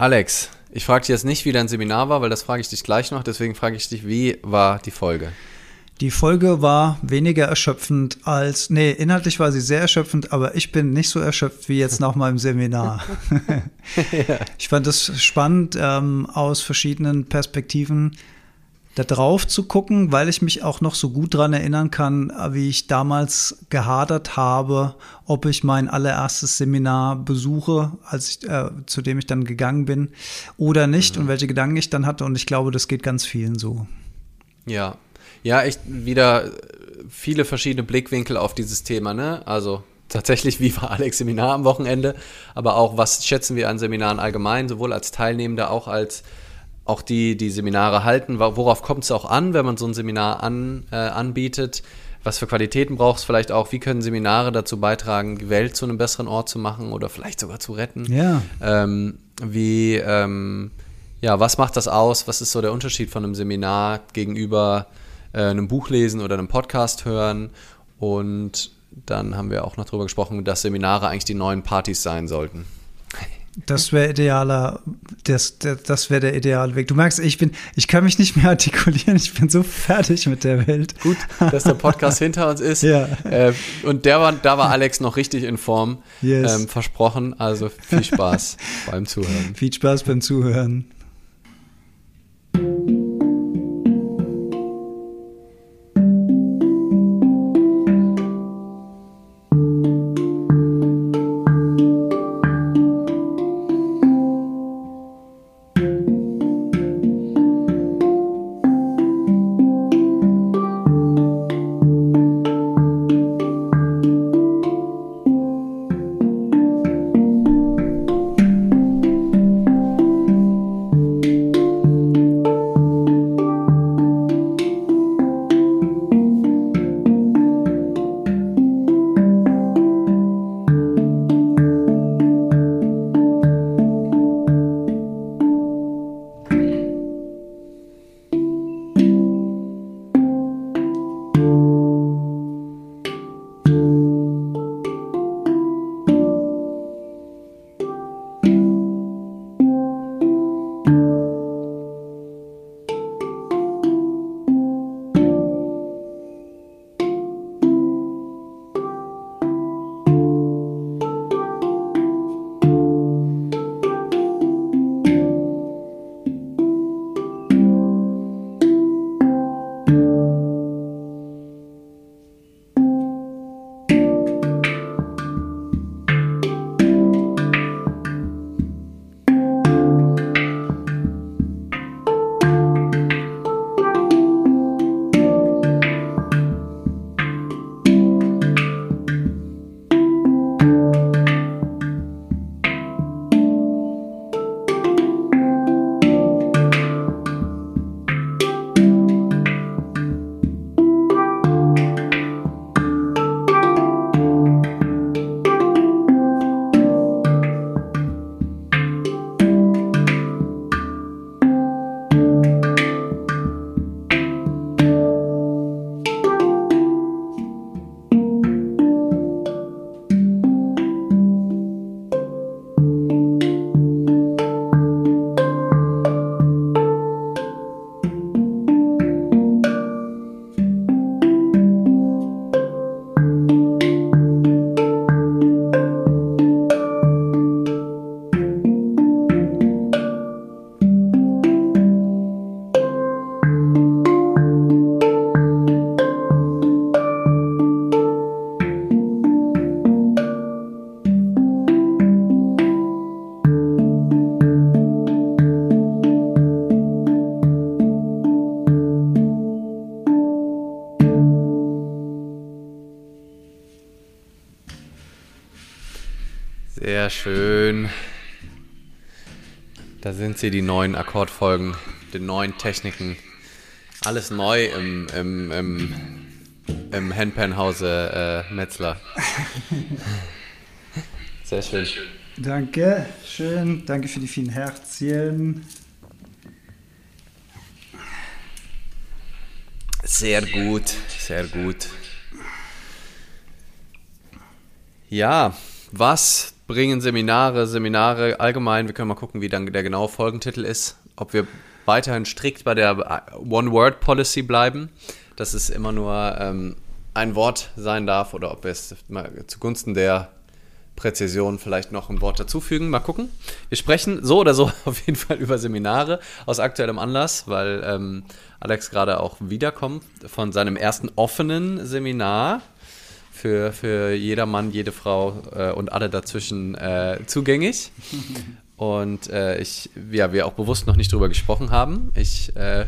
Alex, ich frage dich jetzt nicht, wie dein Seminar war, weil das frage ich dich gleich noch. Deswegen frage ich dich, wie war die Folge? Die Folge war weniger erschöpfend als, nee, inhaltlich war sie sehr erschöpfend, aber ich bin nicht so erschöpft wie jetzt nach meinem Seminar. ja. Ich fand es spannend, ähm, aus verschiedenen Perspektiven da drauf zu gucken, weil ich mich auch noch so gut daran erinnern kann, wie ich damals gehadert habe, ob ich mein allererstes Seminar besuche, als ich, äh, zu dem ich dann gegangen bin, oder nicht mhm. und welche Gedanken ich dann hatte. Und ich glaube, das geht ganz vielen so. Ja, ja, echt wieder viele verschiedene Blickwinkel auf dieses Thema, ne? Also tatsächlich, wie war Alex Seminar am Wochenende, aber auch, was schätzen wir an Seminaren allgemein, sowohl als Teilnehmender, auch als auch die, die Seminare halten. Worauf kommt es auch an, wenn man so ein Seminar an, äh, anbietet? Was für Qualitäten braucht es vielleicht auch? Wie können Seminare dazu beitragen, die Welt zu einem besseren Ort zu machen oder vielleicht sogar zu retten? Ja. Ähm, wie, ähm, ja, was macht das aus? Was ist so der Unterschied von einem Seminar gegenüber äh, einem Buch lesen oder einem Podcast hören? Und dann haben wir auch noch darüber gesprochen, dass Seminare eigentlich die neuen Partys sein sollten. Das wäre idealer, das, das, das wäre der ideale Weg. Du merkst, ich bin, ich kann mich nicht mehr artikulieren, ich bin so fertig mit der Welt. Gut, dass der Podcast hinter uns ist. Ja. Äh, und der war, da war Alex noch richtig in Form. Yes. Ähm, versprochen. Also viel Spaß beim Zuhören. Viel Spaß beim Zuhören. Sind sie, die neuen Akkordfolgen, die neuen Techniken. Alles neu im, im, im, im Handpan-Hause äh, Metzler. Sehr schön. Danke, schön. Danke für die vielen Herzchen. Sehr gut, sehr gut. Ja, was bringen Seminare, Seminare allgemein. Wir können mal gucken, wie dann der genaue Folgentitel ist. Ob wir weiterhin strikt bei der One-Word-Policy bleiben, dass es immer nur ähm, ein Wort sein darf oder ob wir es mal zugunsten der Präzision vielleicht noch ein Wort dazufügen. Mal gucken. Wir sprechen so oder so auf jeden Fall über Seminare aus aktuellem Anlass, weil ähm, Alex gerade auch wiederkommt von seinem ersten offenen Seminar für, für jedermann, jede Frau äh, und alle dazwischen äh, zugänglich. Und äh, ich, ja, wir auch bewusst noch nicht drüber gesprochen haben. Ich äh,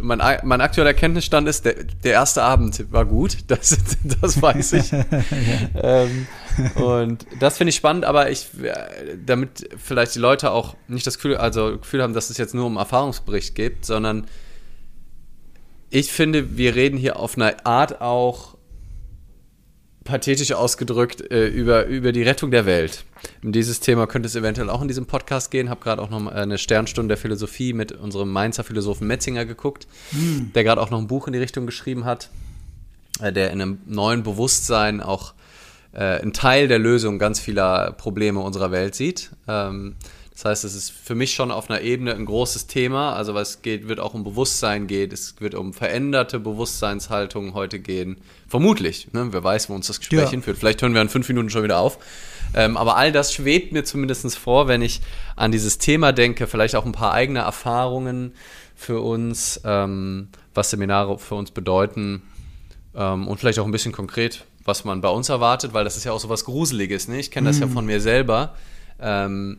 mein, mein aktueller Kenntnisstand ist, der, der erste Abend war gut, das, das weiß ich. ähm, und das finde ich spannend, aber ich, damit vielleicht die Leute auch nicht das Gefühl, also Gefühl haben, dass es jetzt nur um Erfahrungsbericht geht, sondern ich finde, wir reden hier auf eine Art auch pathetisch ausgedrückt äh, über, über die Rettung der Welt. Um dieses Thema könnte es eventuell auch in diesem Podcast gehen. Habe gerade auch noch eine Sternstunde der Philosophie mit unserem Mainzer Philosophen Metzinger geguckt, mhm. der gerade auch noch ein Buch in die Richtung geschrieben hat, äh, der in einem neuen Bewusstsein auch äh, einen Teil der Lösung ganz vieler Probleme unserer Welt sieht. Ähm, das heißt, es ist für mich schon auf einer Ebene ein großes Thema. Also was geht, wird auch um Bewusstsein geht, es wird um veränderte Bewusstseinshaltungen heute gehen. Vermutlich. Ne? Wer weiß, wo uns das Gespräch ja. hinführt. Vielleicht hören wir in fünf Minuten schon wieder auf. Ähm, aber all das schwebt mir zumindest vor, wenn ich an dieses Thema denke. Vielleicht auch ein paar eigene Erfahrungen für uns, ähm, was Seminare für uns bedeuten. Ähm, und vielleicht auch ein bisschen konkret, was man bei uns erwartet, weil das ist ja auch so was Gruseliges. Ne? Ich kenne das mm. ja mhm. von mir selber. Ähm,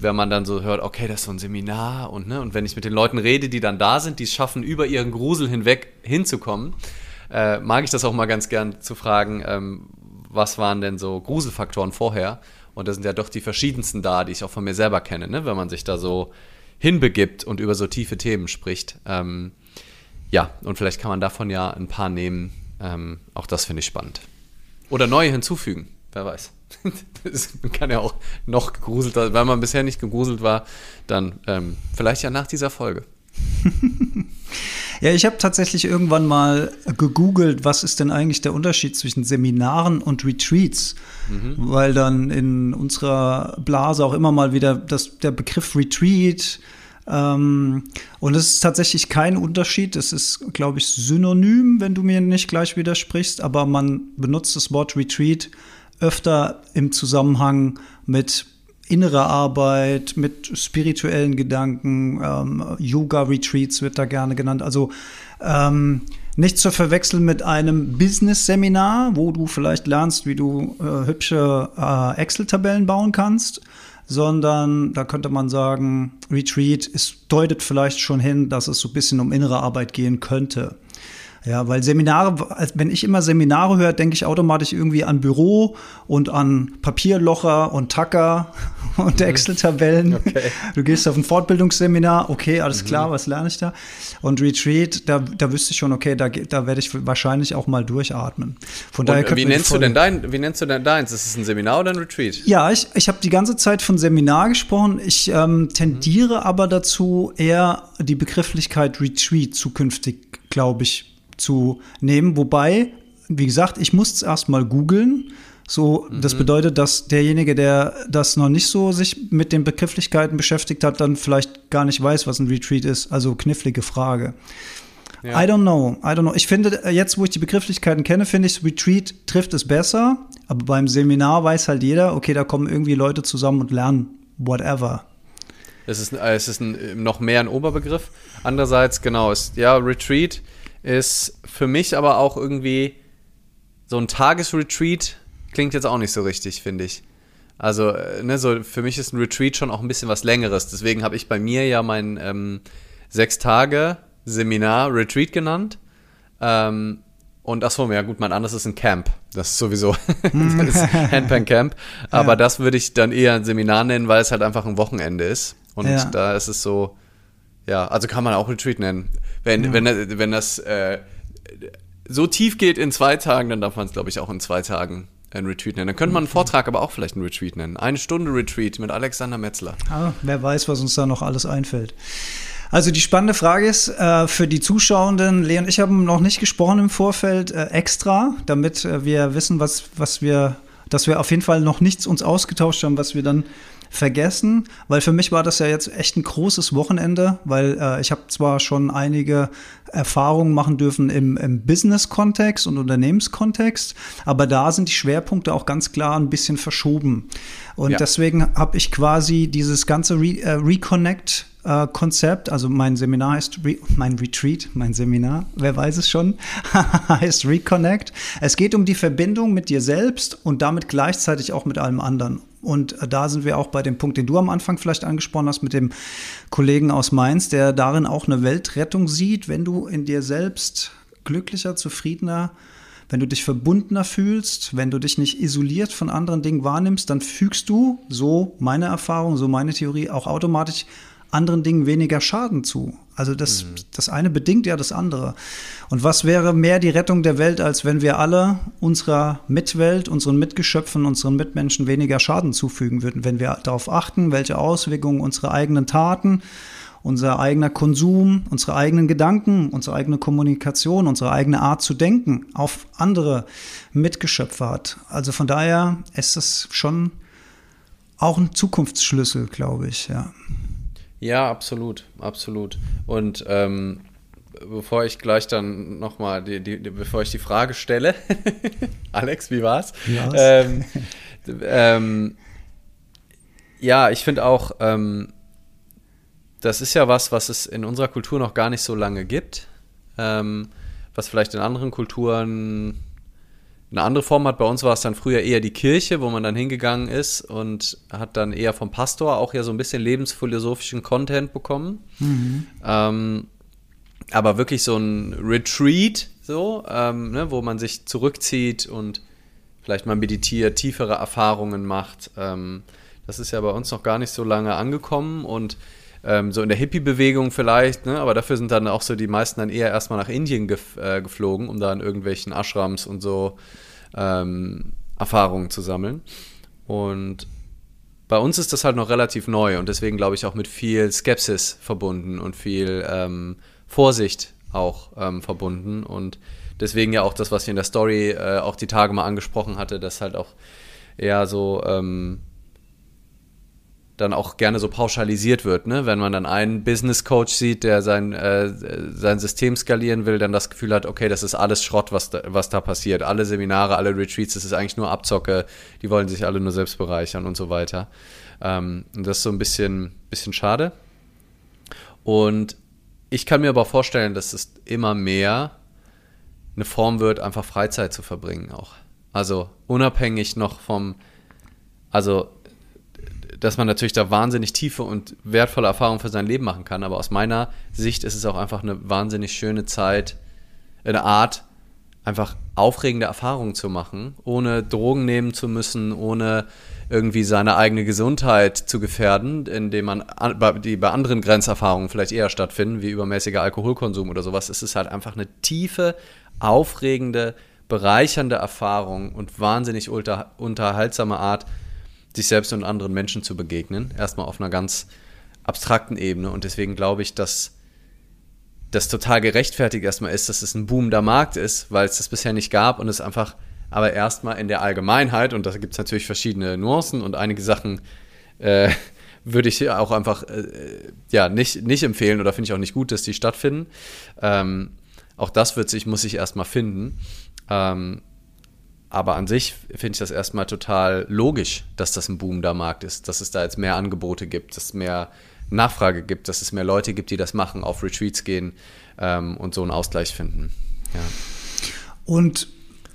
wenn man dann so hört, okay, das ist so ein Seminar und, ne, und wenn ich mit den Leuten rede, die dann da sind, die es schaffen, über ihren Grusel hinweg hinzukommen, äh, mag ich das auch mal ganz gern zu fragen, ähm, was waren denn so Gruselfaktoren vorher? Und da sind ja doch die verschiedensten da, die ich auch von mir selber kenne, ne, wenn man sich da so hinbegibt und über so tiefe Themen spricht. Ähm, ja, und vielleicht kann man davon ja ein paar nehmen. Ähm, auch das finde ich spannend. Oder neue hinzufügen, wer weiß. man kann ja auch noch gegruselt, weil man bisher nicht gegruselt war, dann ähm, vielleicht ja nach dieser Folge. ja, ich habe tatsächlich irgendwann mal gegoogelt, was ist denn eigentlich der Unterschied zwischen Seminaren und Retreats, mhm. weil dann in unserer Blase auch immer mal wieder das, der Begriff Retreat ähm, und es ist tatsächlich kein Unterschied. Es ist, glaube ich, synonym, wenn du mir nicht gleich widersprichst, aber man benutzt das Wort Retreat öfter im Zusammenhang mit innerer Arbeit, mit spirituellen Gedanken, ähm, Yoga-Retreats wird da gerne genannt. Also ähm, nicht zu verwechseln mit einem Business-Seminar, wo du vielleicht lernst, wie du äh, hübsche äh, Excel-Tabellen bauen kannst, sondern da könnte man sagen, Retreat ist, deutet vielleicht schon hin, dass es so ein bisschen um innere Arbeit gehen könnte. Ja, weil Seminare, wenn ich immer Seminare höre, denke ich automatisch irgendwie an Büro und an Papierlocher und Tacker und mhm. Excel-Tabellen. Okay. Du gehst auf ein Fortbildungsseminar, okay, alles mhm. klar, was lerne ich da? Und Retreat, da, da wüsste ich schon, okay, da, da werde ich wahrscheinlich auch mal durchatmen. Von daher wie nennst du denn dein, wie nennst du denn deins? Ist es ein Seminar oder ein Retreat? Ja, ich, ich habe die ganze Zeit von Seminar gesprochen. Ich ähm, tendiere mhm. aber dazu, eher die Begrifflichkeit Retreat zukünftig, glaube ich, zu nehmen. Wobei, wie gesagt, ich muss es erstmal googeln. So, mhm. das bedeutet, dass derjenige, der das noch nicht so sich mit den Begrifflichkeiten beschäftigt hat, dann vielleicht gar nicht weiß, was ein Retreat ist. Also knifflige Frage. Ja. I don't know. I don't know. Ich finde, jetzt, wo ich die Begrifflichkeiten kenne, finde ich, Retreat trifft es besser. Aber beim Seminar weiß halt jeder, okay, da kommen irgendwie Leute zusammen und lernen whatever. Es ist, es ist ein, noch mehr ein Oberbegriff. Andererseits, genau, ist, ja, Retreat ist für mich aber auch irgendwie so ein Tagesretreat klingt jetzt auch nicht so richtig, finde ich. Also, äh, ne, so für mich ist ein Retreat schon auch ein bisschen was Längeres. Deswegen habe ich bei mir ja mein ähm, sechs Tage Seminar Retreat genannt. Ähm, und achso, ja gut, mein anderes ist ein Camp. Das ist sowieso das ist Handpan Camp. Aber ja. das würde ich dann eher ein Seminar nennen, weil es halt einfach ein Wochenende ist. Und ja. da ist es so, ja, also kann man auch Retreat nennen. Wenn, ja. wenn, wenn das äh, so tief geht in zwei Tagen, dann darf man es, glaube ich, auch in zwei Tagen ein Retreat nennen. Dann könnte man einen Vortrag aber auch vielleicht einen Retreat nennen. Eine Stunde Retreat mit Alexander Metzler. Ah, wer weiß, was uns da noch alles einfällt. Also die spannende Frage ist äh, für die Zuschauenden, Leon und ich haben noch nicht gesprochen im Vorfeld äh, extra, damit äh, wir wissen, was, was wir dass wir auf jeden Fall noch nichts uns ausgetauscht haben, was wir dann vergessen, weil für mich war das ja jetzt echt ein großes Wochenende, weil äh, ich habe zwar schon einige Erfahrungen machen dürfen im, im Business-Kontext und Unternehmenskontext, aber da sind die Schwerpunkte auch ganz klar ein bisschen verschoben. Und ja. deswegen habe ich quasi dieses ganze Re äh, Reconnect äh, Konzept. Also mein Seminar heißt, Re mein Retreat, mein Seminar, wer weiß es schon, heißt Reconnect. Es geht um die Verbindung mit dir selbst und damit gleichzeitig auch mit allem anderen. Und äh, da sind wir auch bei dem Punkt, den du am Anfang vielleicht angesprochen hast, mit dem Kollegen aus Mainz, der darin auch eine Weltrettung sieht, wenn du in dir selbst glücklicher, zufriedener, wenn du dich verbundener fühlst, wenn du dich nicht isoliert von anderen Dingen wahrnimmst, dann fügst du, so meine Erfahrung, so meine Theorie, auch automatisch anderen Dingen weniger Schaden zu. Also das, mhm. das eine bedingt ja das andere. Und was wäre mehr die Rettung der Welt, als wenn wir alle unserer Mitwelt, unseren Mitgeschöpfen, unseren Mitmenschen weniger Schaden zufügen würden, wenn wir darauf achten, welche Auswirkungen unsere eigenen Taten, unser eigener Konsum, unsere eigenen Gedanken, unsere eigene Kommunikation, unsere eigene Art zu denken auf andere Mitgeschöpfe hat. Also von daher ist es schon auch ein Zukunftsschlüssel, glaube ich, ja. Ja, absolut, absolut. Und ähm, bevor ich gleich dann nochmal, die, die, die, bevor ich die Frage stelle, Alex, wie war's? Ja, ähm, ähm, ja ich finde auch, ähm, das ist ja was, was es in unserer Kultur noch gar nicht so lange gibt, ähm, was vielleicht in anderen Kulturen eine andere Form hat. Bei uns war es dann früher eher die Kirche, wo man dann hingegangen ist und hat dann eher vom Pastor auch ja so ein bisschen lebensphilosophischen Content bekommen. Mhm. Ähm, aber wirklich so ein Retreat, so, ähm, ne, wo man sich zurückzieht und vielleicht mal meditiert, tiefere Erfahrungen macht. Ähm, das ist ja bei uns noch gar nicht so lange angekommen und ähm, so in der Hippie-Bewegung vielleicht, ne? aber dafür sind dann auch so die meisten dann eher erstmal nach Indien gef äh, geflogen, um da in irgendwelchen Ashrams und so ähm, Erfahrungen zu sammeln. Und bei uns ist das halt noch relativ neu und deswegen glaube ich auch mit viel Skepsis verbunden und viel ähm, Vorsicht auch ähm, verbunden und deswegen ja auch das, was ich in der Story äh, auch die Tage mal angesprochen hatte, dass halt auch eher so ähm, dann auch gerne so pauschalisiert wird, ne? Wenn man dann einen Business Coach sieht, der sein, äh, sein System skalieren will, dann das Gefühl hat, okay, das ist alles Schrott, was da, was da passiert. Alle Seminare, alle Retreats, das ist eigentlich nur Abzocke, die wollen sich alle nur selbst bereichern und so weiter. Ähm, und das ist so ein bisschen, bisschen schade. Und ich kann mir aber vorstellen, dass es immer mehr eine Form wird, einfach Freizeit zu verbringen auch. Also unabhängig noch vom, also dass man natürlich da wahnsinnig tiefe und wertvolle Erfahrungen für sein Leben machen kann. Aber aus meiner Sicht ist es auch einfach eine wahnsinnig schöne Zeit, eine Art, einfach aufregende Erfahrungen zu machen, ohne Drogen nehmen zu müssen, ohne irgendwie seine eigene Gesundheit zu gefährden, indem man die bei anderen Grenzerfahrungen vielleicht eher stattfinden, wie übermäßiger Alkoholkonsum oder sowas. Es ist halt einfach eine tiefe, aufregende, bereichernde Erfahrung und wahnsinnig unter, unterhaltsame Art, sich selbst und anderen Menschen zu begegnen. Erstmal auf einer ganz abstrakten Ebene. Und deswegen glaube ich, dass das total gerechtfertigt erstmal ist, dass es ein boomender Markt ist, weil es das bisher nicht gab und es einfach aber erstmal in der Allgemeinheit, und da gibt es natürlich verschiedene Nuancen und einige Sachen äh, würde ich auch einfach äh, ja, nicht, nicht empfehlen oder finde ich auch nicht gut, dass die stattfinden. Ähm, auch das wird sich, muss sich erstmal finden. Ähm, aber an sich finde ich das erstmal total logisch, dass das ein Boom der Markt ist, dass es da jetzt mehr Angebote gibt, dass es mehr Nachfrage gibt, dass es mehr Leute gibt, die das machen, auf Retreats gehen ähm, und so einen Ausgleich finden. Ja. Und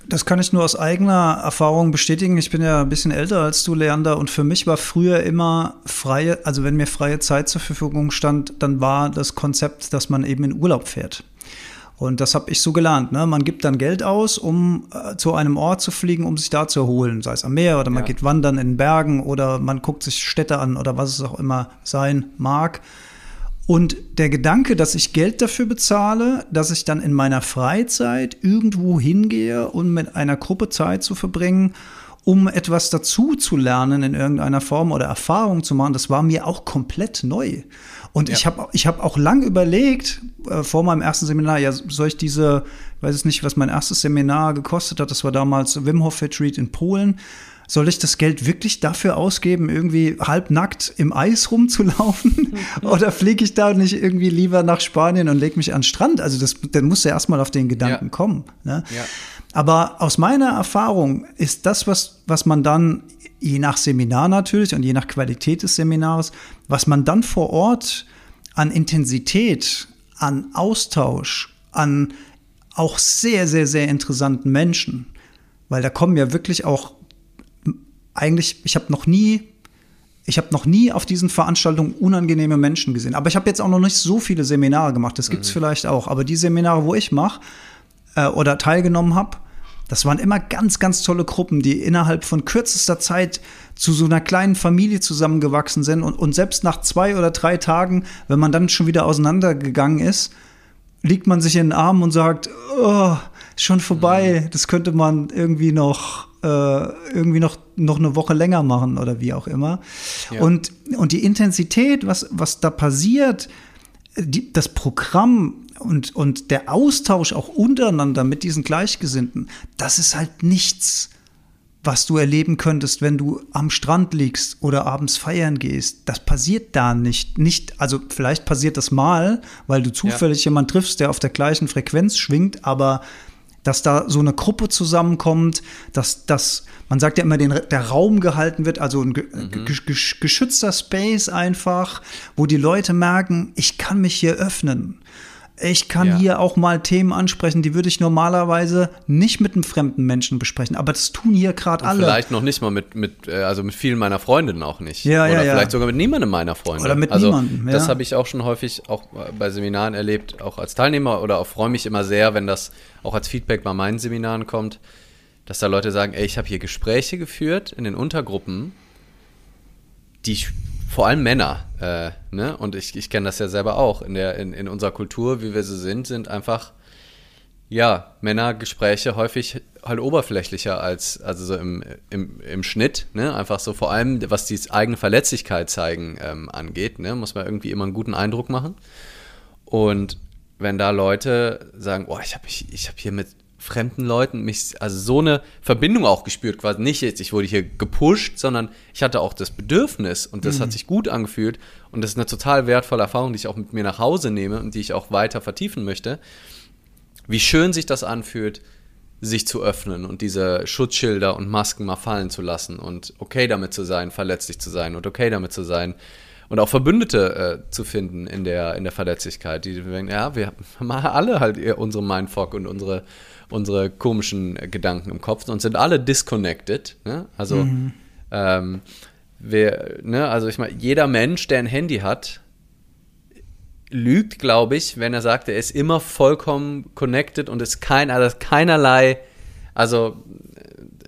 das kann ich nur aus eigener Erfahrung bestätigen. Ich bin ja ein bisschen älter als du, Leander, und für mich war früher immer freie, also wenn mir freie Zeit zur Verfügung stand, dann war das Konzept, dass man eben in Urlaub fährt. Und das habe ich so gelernt. Ne? Man gibt dann Geld aus, um äh, zu einem Ort zu fliegen, um sich da zu erholen, sei es am Meer oder man ja. geht wandern in Bergen oder man guckt sich Städte an oder was es auch immer sein mag. Und der Gedanke, dass ich Geld dafür bezahle, dass ich dann in meiner Freizeit irgendwo hingehe, um mit einer Gruppe Zeit zu verbringen, um etwas dazu zu lernen in irgendeiner Form oder Erfahrung zu machen, das war mir auch komplett neu. Und ja. ich habe ich hab auch lang überlegt, äh, vor meinem ersten Seminar, ja, soll ich diese, ich weiß es nicht, was mein erstes Seminar gekostet hat, das war damals Wim Hof Retreat in Polen. soll ich das Geld wirklich dafür ausgeben, irgendwie halbnackt im Eis rumzulaufen? Oder fliege ich da nicht irgendwie lieber nach Spanien und lege mich an den Strand? Also das, dann musst du erstmal auf den Gedanken ja. kommen. Ne? Ja. Aber aus meiner Erfahrung ist das, was, was man dann, je nach Seminar natürlich und je nach Qualität des Seminars, was man dann vor Ort an Intensität, an Austausch, an auch sehr, sehr, sehr interessanten Menschen, weil da kommen ja wirklich auch eigentlich, ich habe noch nie, ich habe noch nie auf diesen Veranstaltungen unangenehme Menschen gesehen. Aber ich habe jetzt auch noch nicht so viele Seminare gemacht. Das gibt es mhm. vielleicht auch. Aber die Seminare, wo ich mache äh, oder teilgenommen habe, das waren immer ganz, ganz tolle Gruppen, die innerhalb von kürzester Zeit zu so einer kleinen Familie zusammengewachsen sind. Und, und selbst nach zwei oder drei Tagen, wenn man dann schon wieder auseinandergegangen ist, liegt man sich in den Arm und sagt, oh, ist schon vorbei, mhm. das könnte man irgendwie noch äh, irgendwie noch, noch eine Woche länger machen oder wie auch immer. Ja. Und, und die Intensität, was, was da passiert, die, das Programm und, und der Austausch auch untereinander mit diesen Gleichgesinnten, das ist halt nichts, was du erleben könntest, wenn du am Strand liegst oder abends feiern gehst. Das passiert da nicht. Nicht, also vielleicht passiert das mal, weil du zufällig ja. jemanden triffst, der auf der gleichen Frequenz schwingt, aber dass da so eine Gruppe zusammenkommt, dass, dass man sagt ja immer, den, der Raum gehalten wird, also ein mhm. geschützter Space einfach, wo die Leute merken, ich kann mich hier öffnen. Ich kann ja. hier auch mal Themen ansprechen, die würde ich normalerweise nicht mit einem fremden Menschen besprechen. Aber das tun hier gerade alle. Vielleicht noch nicht mal mit, mit, äh, also mit vielen meiner Freundinnen auch nicht. Ja, Oder ja, ja. vielleicht sogar mit niemandem meiner Freunde. Oder mit also, niemandem. Ja. Das habe ich auch schon häufig auch bei Seminaren erlebt, auch als Teilnehmer. Oder auch freue mich immer sehr, wenn das auch als Feedback bei meinen Seminaren kommt, dass da Leute sagen, ey, ich habe hier Gespräche geführt in den Untergruppen, die vor allem Männer, äh, ne? Und ich, ich kenne das ja selber auch. In, der, in, in unserer Kultur, wie wir so sind, sind einfach, ja, Männergespräche häufig halt oberflächlicher als, also so im, im, im Schnitt, ne? Einfach so vor allem, was die eigene Verletzlichkeit zeigen ähm, angeht, ne? Muss man irgendwie immer einen guten Eindruck machen. Und wenn da Leute sagen, oh, ich habe ich, ich hab hier mit fremden Leuten mich, also so eine Verbindung auch gespürt, quasi nicht jetzt, ich wurde hier gepusht, sondern ich hatte auch das Bedürfnis und das mhm. hat sich gut angefühlt und das ist eine total wertvolle Erfahrung, die ich auch mit mir nach Hause nehme und die ich auch weiter vertiefen möchte. Wie schön sich das anfühlt, sich zu öffnen und diese Schutzschilder und Masken mal fallen zu lassen und okay damit zu sein, verletzlich zu sein und okay damit zu sein, und auch Verbündete äh, zu finden in der, in der Verletzlichkeit. Die denken, ja, wir haben alle halt unsere Mindfuck und unsere, unsere komischen Gedanken im Kopf und sind alle disconnected. Ne? Also, mhm. ähm, wir, ne, also ich meine, jeder Mensch, der ein Handy hat, lügt, glaube ich, wenn er sagt, er ist immer vollkommen connected und ist kein, also keinerlei, also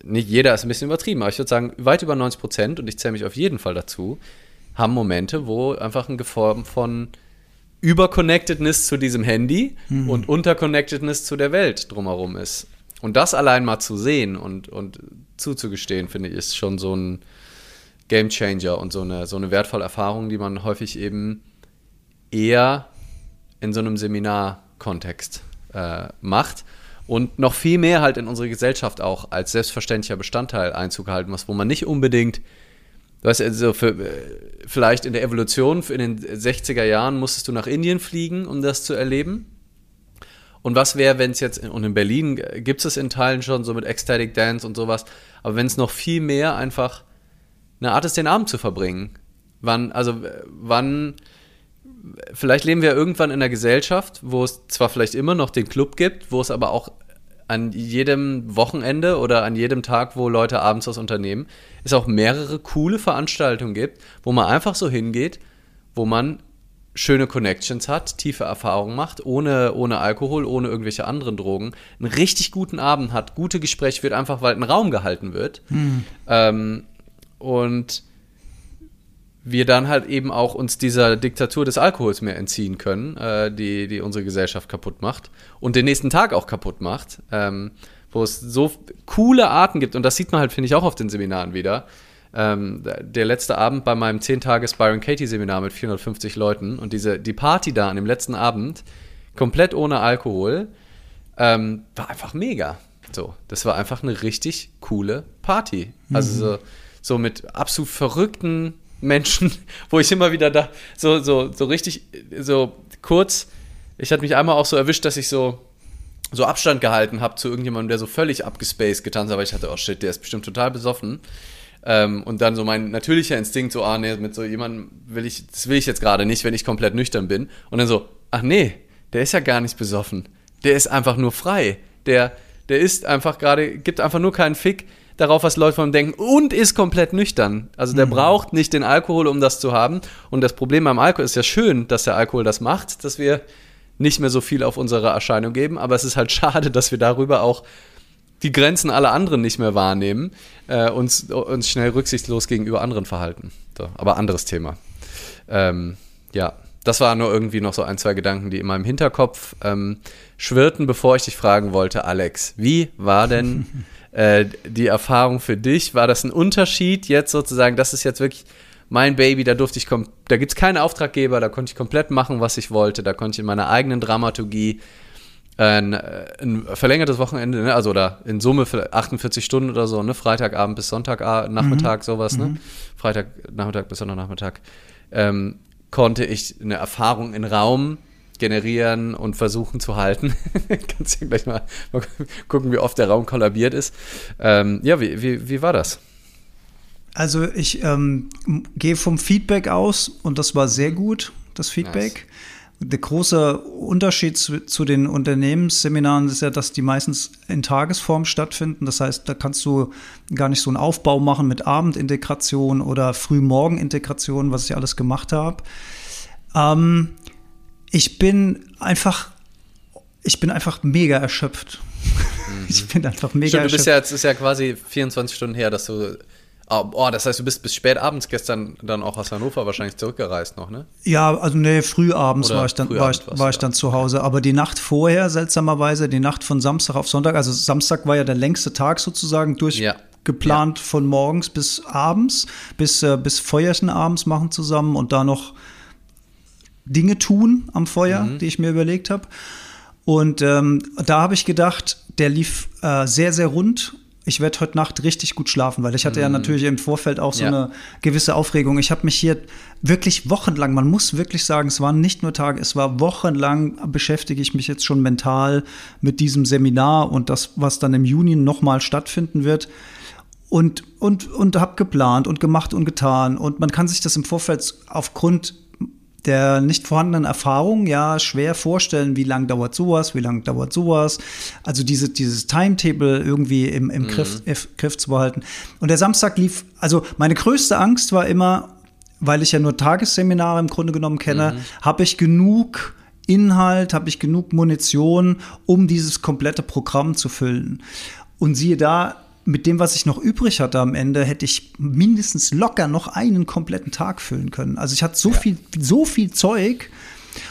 nicht jeder ist ein bisschen übertrieben, aber ich würde sagen, weit über 90 Prozent, und ich zähle mich auf jeden Fall dazu, haben Momente, wo einfach eine Form von Überconnectedness zu diesem Handy mhm. und Unterconnectedness zu der Welt drumherum ist. Und das allein mal zu sehen und, und zuzugestehen, finde ich, ist schon so ein Game Changer und so eine, so eine wertvolle Erfahrung, die man häufig eben eher in so einem Seminarkontext äh, macht und noch viel mehr halt in unsere Gesellschaft auch als selbstverständlicher Bestandteil Einzug halten muss, wo man nicht unbedingt Du hast also für, äh, vielleicht in der Evolution in den 60er Jahren musstest du nach Indien fliegen, um das zu erleben. Und was wäre, wenn es jetzt, und in Berlin gibt es in Teilen schon so mit Ecstatic Dance und sowas, aber wenn es noch viel mehr einfach eine Art ist, den Abend zu verbringen. Wann, also wann, vielleicht leben wir irgendwann in einer Gesellschaft, wo es zwar vielleicht immer noch den Club gibt, wo es aber auch an jedem Wochenende oder an jedem Tag, wo Leute abends was unternehmen, es auch mehrere coole Veranstaltungen gibt, wo man einfach so hingeht, wo man schöne Connections hat, tiefe Erfahrungen macht, ohne, ohne Alkohol, ohne irgendwelche anderen Drogen, einen richtig guten Abend hat, gute Gespräche wird, einfach weil ein Raum gehalten wird. Hm. Ähm, und wir dann halt eben auch uns dieser Diktatur des Alkohols mehr entziehen können, äh, die, die unsere Gesellschaft kaputt macht und den nächsten Tag auch kaputt macht, ähm, wo es so coole Arten gibt und das sieht man halt, finde ich, auch auf den Seminaren wieder. Ähm, der letzte Abend bei meinem 10-Tages Byron Katie Seminar mit 450 Leuten und diese, die Party da an dem letzten Abend, komplett ohne Alkohol, ähm, war einfach mega. So, das war einfach eine richtig coole Party. Also Mhm. so, so mit absolut verrückten Menschen, wo ich immer wieder da so, so, so richtig, so kurz, ich hatte mich einmal auch so erwischt, dass ich so, so Abstand gehalten habe zu irgendjemandem, der so völlig abgespaced getanzt hat, aber ich hatte, oh shit, der ist bestimmt total besoffen. Ähm, und dann so mein natürlicher Instinkt, so, ah nee, mit so jemandem will ich, das will ich jetzt gerade nicht, wenn ich komplett nüchtern bin. Und dann so, ach nee, der ist ja gar nicht besoffen. Der ist einfach nur frei. Der, der ist einfach gerade, gibt einfach nur keinen Fick darauf, was Leute von ihm denken und ist komplett nüchtern. Also der braucht nicht den Alkohol, um das zu haben. Und das Problem beim Alkohol ist ja schön, dass der Alkohol das macht, dass wir nicht mehr so viel auf unsere Erscheinung geben, aber es ist halt schade, dass wir darüber auch die Grenzen aller anderen nicht mehr wahrnehmen, äh, uns, uns schnell rücksichtslos gegenüber anderen verhalten. So, aber anderes Thema. Ähm, ja, das waren nur irgendwie noch so ein, zwei Gedanken, die in meinem Hinterkopf ähm, schwirrten, bevor ich dich fragen wollte, Alex, wie war denn äh, die Erfahrung für dich? War das ein Unterschied jetzt sozusagen, das ist jetzt wirklich mein Baby, da durfte ich, da gibt es keinen Auftraggeber, da konnte ich komplett machen, was ich wollte, da konnte ich in meiner eigenen Dramaturgie ein, äh, ein verlängertes Wochenende, ne? also oder in Summe für 48 Stunden oder so, ne? Freitagabend bis Sonntagnachmittag, sowas, ne? Freitagnachmittag bis Sonntagnachmittag, ähm, konnte ich eine Erfahrung in Raum generieren und versuchen zu halten. Kannst ja gleich mal, mal gucken, wie oft der Raum kollabiert ist. Ähm, ja, wie, wie, wie war das? Also ich ähm, gehe vom Feedback aus und das war sehr gut, das Feedback. Der große Unterschied zu, zu den Unternehmensseminaren ist ja, dass die meistens in Tagesform stattfinden. Das heißt, da kannst du gar nicht so einen Aufbau machen mit Abendintegration oder Frühmorgenintegration, was ich alles gemacht habe. Ähm, ich bin einfach, ich bin einfach mega erschöpft. Ich bin einfach mega Mhm. Stimmt, du bist erschöpft. ja, es ist ja quasi 24 Stunden her, dass du. Oh, oh, das heißt, du bist bis spät abends gestern dann auch aus Hannover wahrscheinlich zurückgereist noch, ne? Ja, also nee, frühabends Oder war ich dann, war ich, war ich da. dann zu Hause. Aber die Nacht vorher, seltsamerweise, die Nacht von Samstag auf Sonntag, also Samstag war ja der längste Tag sozusagen, Ja. durchgeplant von morgens bis abends, bis, äh, bis Feuerchen abends machen zusammen und da noch Dinge tun am Feuer, Mhm. die ich mir überlegt habe. Und ähm, da habe ich gedacht, der lief äh, sehr, sehr rund. Ich werde heute Nacht richtig gut schlafen, weil ich hatte ja natürlich im Vorfeld auch so. Ja. eine gewisse Aufregung. Ich habe mich hier wirklich wochenlang, man muss wirklich sagen, es waren nicht nur Tage, es war wochenlang beschäftige ich mich jetzt schon mental mit diesem Seminar und das, was dann im Juni nochmal stattfinden wird. Und, und, und habe geplant und gemacht und getan. Und man kann sich das im Vorfeld aufgrund der nicht vorhandenen Erfahrung ja schwer vorstellen, wie lang dauert sowas, wie lang dauert sowas. Also diese, dieses Timetable irgendwie im, im Griff, if, Griff zu behalten. Und der Samstag lief, also meine größte Angst war immer, weil ich ja nur Tagesseminare im Grunde genommen kenne, habe ich genug Inhalt, habe ich genug Munition, um dieses komplette Programm zu füllen. Und siehe da, mit dem, was ich noch übrig hatte am Ende, hätte ich mindestens locker noch einen kompletten Tag füllen können. Also ich hatte so viel, so viel Zeug.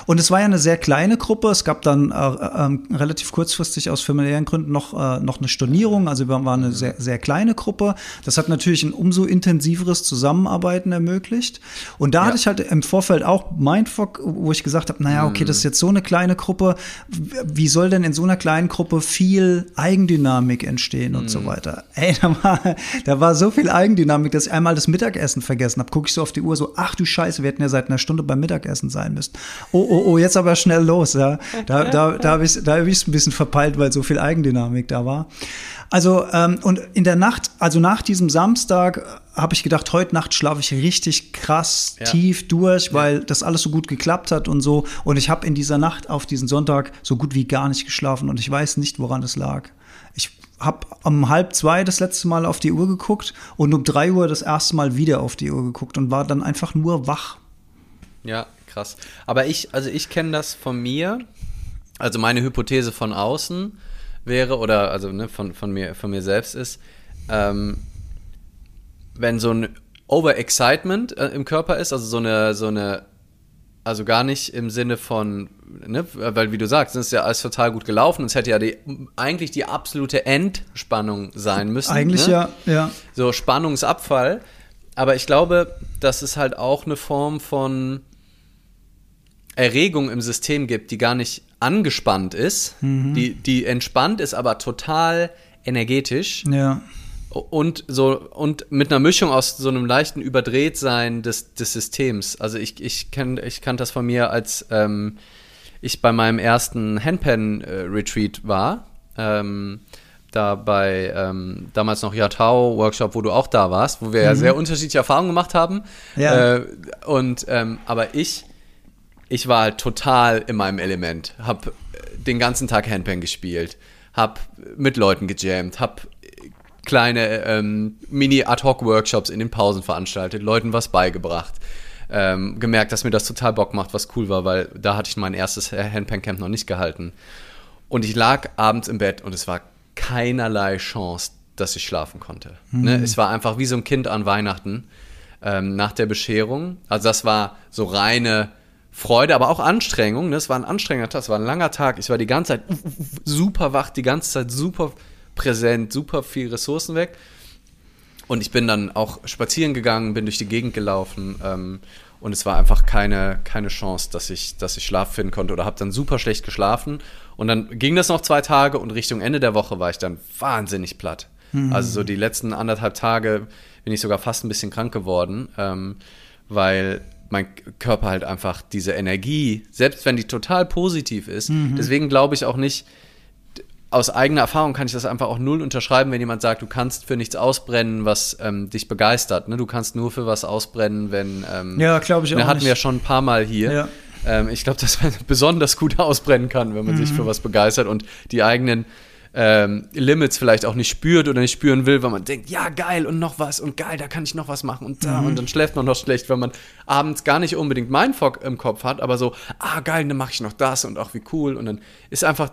Und es war ja eine sehr kleine Gruppe. Es gab dann äh, äh, relativ kurzfristig aus familiären Gründen noch, äh, noch eine Stornierung. Also wir waren eine sehr, sehr kleine Gruppe. Das hat natürlich ein umso intensiveres Zusammenarbeiten ermöglicht. Und da hatte ich halt im Vorfeld auch Mindfuck, wo ich gesagt habe, naja, okay, das ist jetzt so eine kleine Gruppe. Wie soll denn in so einer kleinen Gruppe viel Eigendynamik entstehen und so weiter? Ey, da war, da war so viel Eigendynamik, dass ich einmal das Mittagessen vergessen habe. Gucke ich so auf die Uhr so, ach du Scheiße, wir hätten ja seit einer Stunde beim Mittagessen sein müssen. Oh, oh, oh, jetzt aber schnell los, ja. Da, da, da habe ich es da hab ein bisschen verpeilt, weil so viel Eigendynamik da war. Also, ähm, und in der Nacht, also nach diesem Samstag, äh, habe ich gedacht, heute Nacht schlafe ich richtig krass Ja. tief durch, weil das alles so gut geklappt hat und so. Und ich habe in dieser Nacht auf diesen Sonntag so gut wie gar nicht geschlafen und ich weiß nicht, woran es lag. Ich habe um halb zwei das letzte Mal auf die Uhr geguckt und um drei Uhr das erste Mal wieder auf die Uhr geguckt und war dann einfach nur wach. Ja, krass. Aber ich, also ich kenne das von mir. Also meine Hypothese von außen wäre, oder also ne, von, von, mir, von mir selbst ist, ähm, wenn so ein Overexcitement äh, im Körper ist, also so eine, so eine, also gar nicht im Sinne von, ne, weil wie du sagst, es ist ja alles total gut gelaufen und es hätte ja die, eigentlich die absolute Endspannung sein müssen. Eigentlich ne? ja, ja. so Spannungsabfall. Aber ich glaube, dass es halt auch eine Form von Erregung im System gibt, die gar nicht angespannt ist, mhm. die, die entspannt ist, aber total energetisch. Ja. Und so und mit einer Mischung aus so einem leichten Überdrehtsein des, des Systems. Also ich, ich kenn, ich kannte das von mir, als ähm, ich bei meinem ersten Handpan-Retreat war. Ähm, da bei ähm, damals noch Yatao Workshop, wo du auch da warst, wo wir mhm. ja sehr unterschiedliche Erfahrungen gemacht haben. Ja. Äh, und ähm, aber ich, ich war halt total in meinem Element, hab den ganzen Tag Handpan gespielt, hab mit Leuten gejammt, hab kleine ähm, Mini-Ad-Hoc-Workshops in den Pausen veranstaltet, Leuten was beigebracht. Ähm, gemerkt, dass mir das total Bock macht, was cool war, weil da hatte ich mein erstes Handpan-Camp noch nicht gehalten. Und ich lag abends im Bett und es war keinerlei Chance, dass ich schlafen konnte. Mhm. Ne? Es war einfach wie so ein Kind an Weihnachten ähm, nach der Bescherung. Also das war so reine Freude, aber auch Anstrengung. Ne? Es war ein anstrengender Tag, es war ein langer Tag. Ich war die ganze Zeit super wach, die ganze Zeit super präsent, super viel Ressourcen weg. Und ich bin dann auch spazieren gegangen, bin durch die Gegend gelaufen ähm, und es war einfach keine, keine Chance, dass ich, dass ich Schlaf finden konnte oder habe dann super schlecht geschlafen. Und dann ging das noch zwei Tage und Richtung Ende der Woche war ich dann wahnsinnig platt. Mhm. Also so die letzten anderthalb Tage bin ich sogar fast ein bisschen krank geworden, ähm, weil mein Körper halt einfach diese Energie, selbst wenn die total positiv ist, mhm. deswegen glaube ich auch nicht, aus eigener Erfahrung kann ich das einfach auch null unterschreiben, wenn jemand sagt, du kannst für nichts ausbrennen, was ähm, dich begeistert. Ne? Du kannst nur für was ausbrennen, wenn. Ähm, ja, glaube ich ne, auch. Hatten nicht. wir ja schon ein paar Mal hier. Ja. Ähm, ich glaube, dass man besonders gut ausbrennen kann, wenn man mhm. sich für was begeistert und die eigenen ähm, Limits vielleicht auch nicht spürt oder nicht spüren will, weil man denkt, ja, geil und noch was und geil, da kann ich noch was machen und da mhm. und dann schläft man noch schlecht, weil man abends gar nicht unbedingt Mindfuck im Kopf hat, aber so, ah, geil, dann mache ich noch das und auch wie cool und dann ist einfach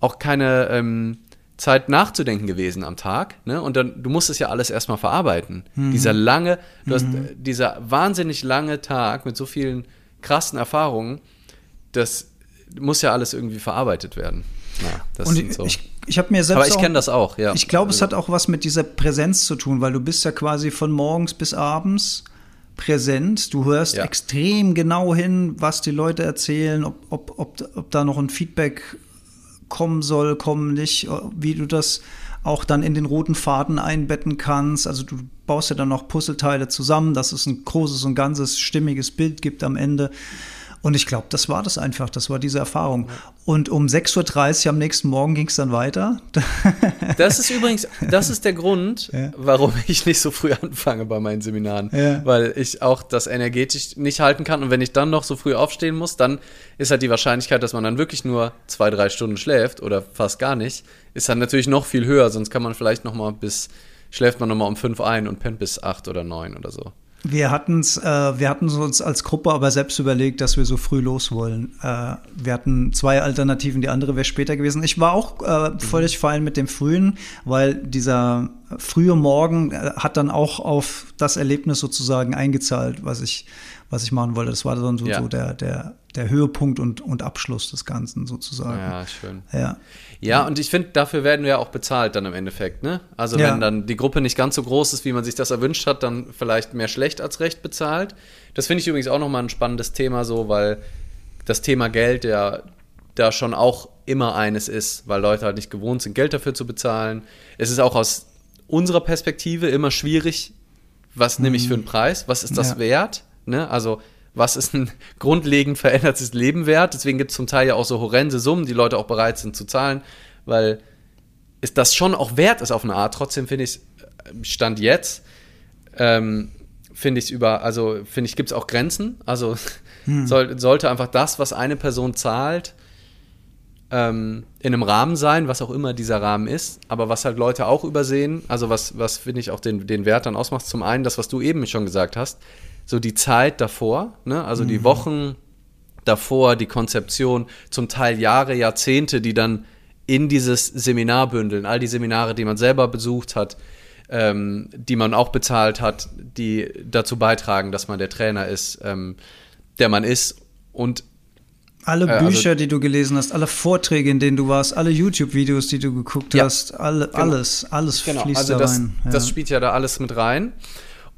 auch keine ähm, Zeit nachzudenken gewesen am Tag. Ne? Und dann, du musst es ja alles erstmal verarbeiten. Mhm. Dieser lange, du mhm. hast äh, dieser wahnsinnig lange Tag mit so vielen krassen Erfahrungen, das muss ja alles irgendwie verarbeitet werden. Ja, und ich, so. ich, ich habe mir selbst. Aber ich kenne das auch, ja. Ich glaube, es hat auch was mit dieser Präsenz zu tun, weil du bist ja quasi von morgens bis abends präsent. Du hörst ja. extrem genau hin, was die Leute erzählen, ob, ob, ob, ob da noch ein Feedback kommen soll, kommen nicht, wie du das auch dann in den roten Faden einbetten kannst. Also du baust ja dann noch Puzzleteile zusammen, dass es ein großes und ganzes stimmiges Bild gibt am Ende. Und ich glaube, das war das einfach, das war diese Erfahrung. Und um 6.30 Uhr am nächsten Morgen ging es dann weiter. Das ist übrigens, das ist der Grund, ja. warum ich nicht so früh anfange bei meinen Seminaren. Ja. Weil ich auch das energetisch nicht halten kann. Und wenn ich dann noch so früh aufstehen muss, dann ist halt die Wahrscheinlichkeit, dass man dann wirklich nur zwei, drei Stunden schläft oder fast gar nicht, ist dann natürlich noch viel höher. Sonst kann man vielleicht noch mal bis, schläft man noch mal um fünf ein und pennt bis acht oder neun oder so. Wir hatten es, äh, wir hatten uns als Gruppe aber selbst überlegt, dass wir so früh los wollen. Äh, wir hatten zwei Alternativen, die andere wäre später gewesen. Ich war auch äh, mhm. völlig fein mit dem frühen, weil dieser frühe Morgen äh, hat dann auch auf das Erlebnis sozusagen eingezahlt, was ich, was ich machen wollte. Das war dann so, ja. so der, der, der Höhepunkt und, und Abschluss des Ganzen sozusagen. Ja, schön. Ja. Ja, und ich finde, dafür werden wir auch bezahlt dann im Endeffekt. Ne? Also ja. wenn dann die Gruppe nicht ganz so groß ist, wie man sich das erwünscht hat, dann vielleicht mehr schlecht als recht bezahlt. Das finde ich übrigens auch nochmal ein spannendes Thema so, weil das Thema Geld ja da schon auch immer eines ist, weil Leute halt nicht gewohnt sind, Geld dafür zu bezahlen. Es ist auch aus unserer Perspektive immer schwierig, was mhm. nehme ich für einen Preis, was ist das ja. wert? Ne? Also was ist ein grundlegend verändertes Leben wert. Deswegen gibt es zum Teil ja auch so horrende Summen, die Leute auch bereit sind zu zahlen, weil ist das schon auch wert ist auf eine Art. Trotzdem finde ich es, äh, Stand jetzt, ähm, finde ich über, also finde ich, gibt es auch Grenzen. Also hm. soll, sollte einfach das, was eine Person zahlt, ähm, in einem Rahmen sein, was auch immer dieser Rahmen ist, aber was halt Leute auch übersehen, also was, was finde ich auch den, den Wert dann ausmacht, zum einen das, was du eben schon gesagt hast, so die Zeit davor, ne? also mhm. die Wochen davor, die Konzeption, zum Teil Jahre, Jahrzehnte, die dann in dieses Seminar bündeln, all die Seminare, die man selber besucht hat, ähm, die man auch bezahlt hat, die dazu beitragen, dass man der Trainer ist, ähm, der man ist und alle äh, also Bücher, also, die du gelesen hast, alle Vorträge, in denen du warst, alle YouTube-Videos, die du geguckt ja, hast, alle, genau. alles, alles genau. fließt also da das, rein. Ja. Das spielt ja da alles mit rein.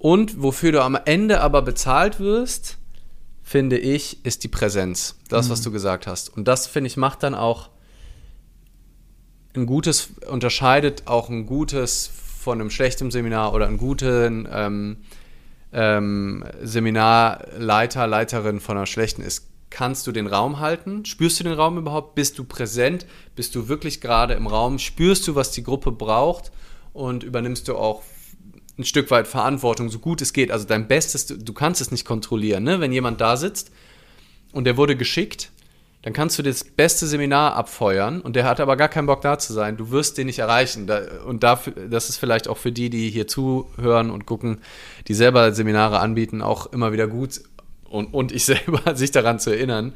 Und wofür du am Ende aber bezahlt wirst, finde ich, ist die Präsenz. Das, mhm. was du gesagt hast. Und das, finde ich, macht dann auch ein gutes, unterscheidet auch ein gutes von einem schlechten Seminar oder einen guten ähm, ähm, Seminarleiter, Leiterin von einer schlechten ist. Kannst du den Raum halten? Spürst du den Raum überhaupt? Bist du präsent? Bist du wirklich gerade im Raum? Spürst du, was die Gruppe braucht? Und übernimmst du auch ein Stück weit Verantwortung, so gut es geht. Also dein Bestes, du, du kannst es nicht kontrollieren. Ne? Wenn jemand da sitzt und der wurde geschickt, dann kannst du das beste Seminar abfeuern und der hat aber gar keinen Bock da zu sein. Du wirst den nicht erreichen. Und dafür, das ist vielleicht auch für die, die hier zuhören und gucken, die selber Seminare anbieten, auch immer wieder gut und, und ich selber, sich daran zu erinnern,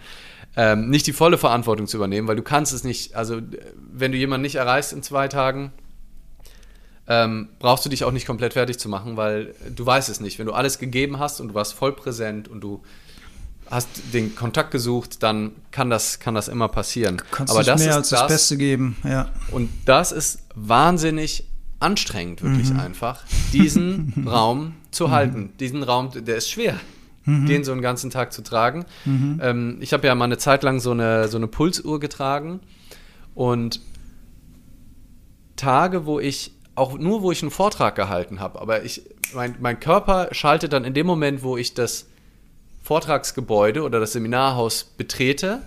ähm, nicht die volle Verantwortung zu übernehmen, weil du kannst es nicht, also wenn du jemanden nicht erreichst in zwei Tagen, ähm, brauchst du dich auch nicht komplett fertig zu machen, weil du weißt es nicht. Wenn du alles gegeben hast und du warst voll präsent und du hast den Kontakt gesucht, dann kann das, kann das immer passieren. Du kannst Aber das mehr als das, das, Beste geben, ja. Und das ist wahnsinnig anstrengend, wirklich mhm. einfach, diesen Raum zu halten. Mhm. Diesen Raum, der ist schwer. Mhm. Den so einen ganzen Tag zu tragen. Mhm. Ähm, ich habe ja mal eine Zeit lang so eine, so eine Pulsuhr getragen und Tage, wo ich auch nur, wo ich einen Vortrag gehalten habe, aber ich, mein, mein Körper schaltet dann in dem Moment, wo ich das Vortragsgebäude oder das Seminarhaus betrete,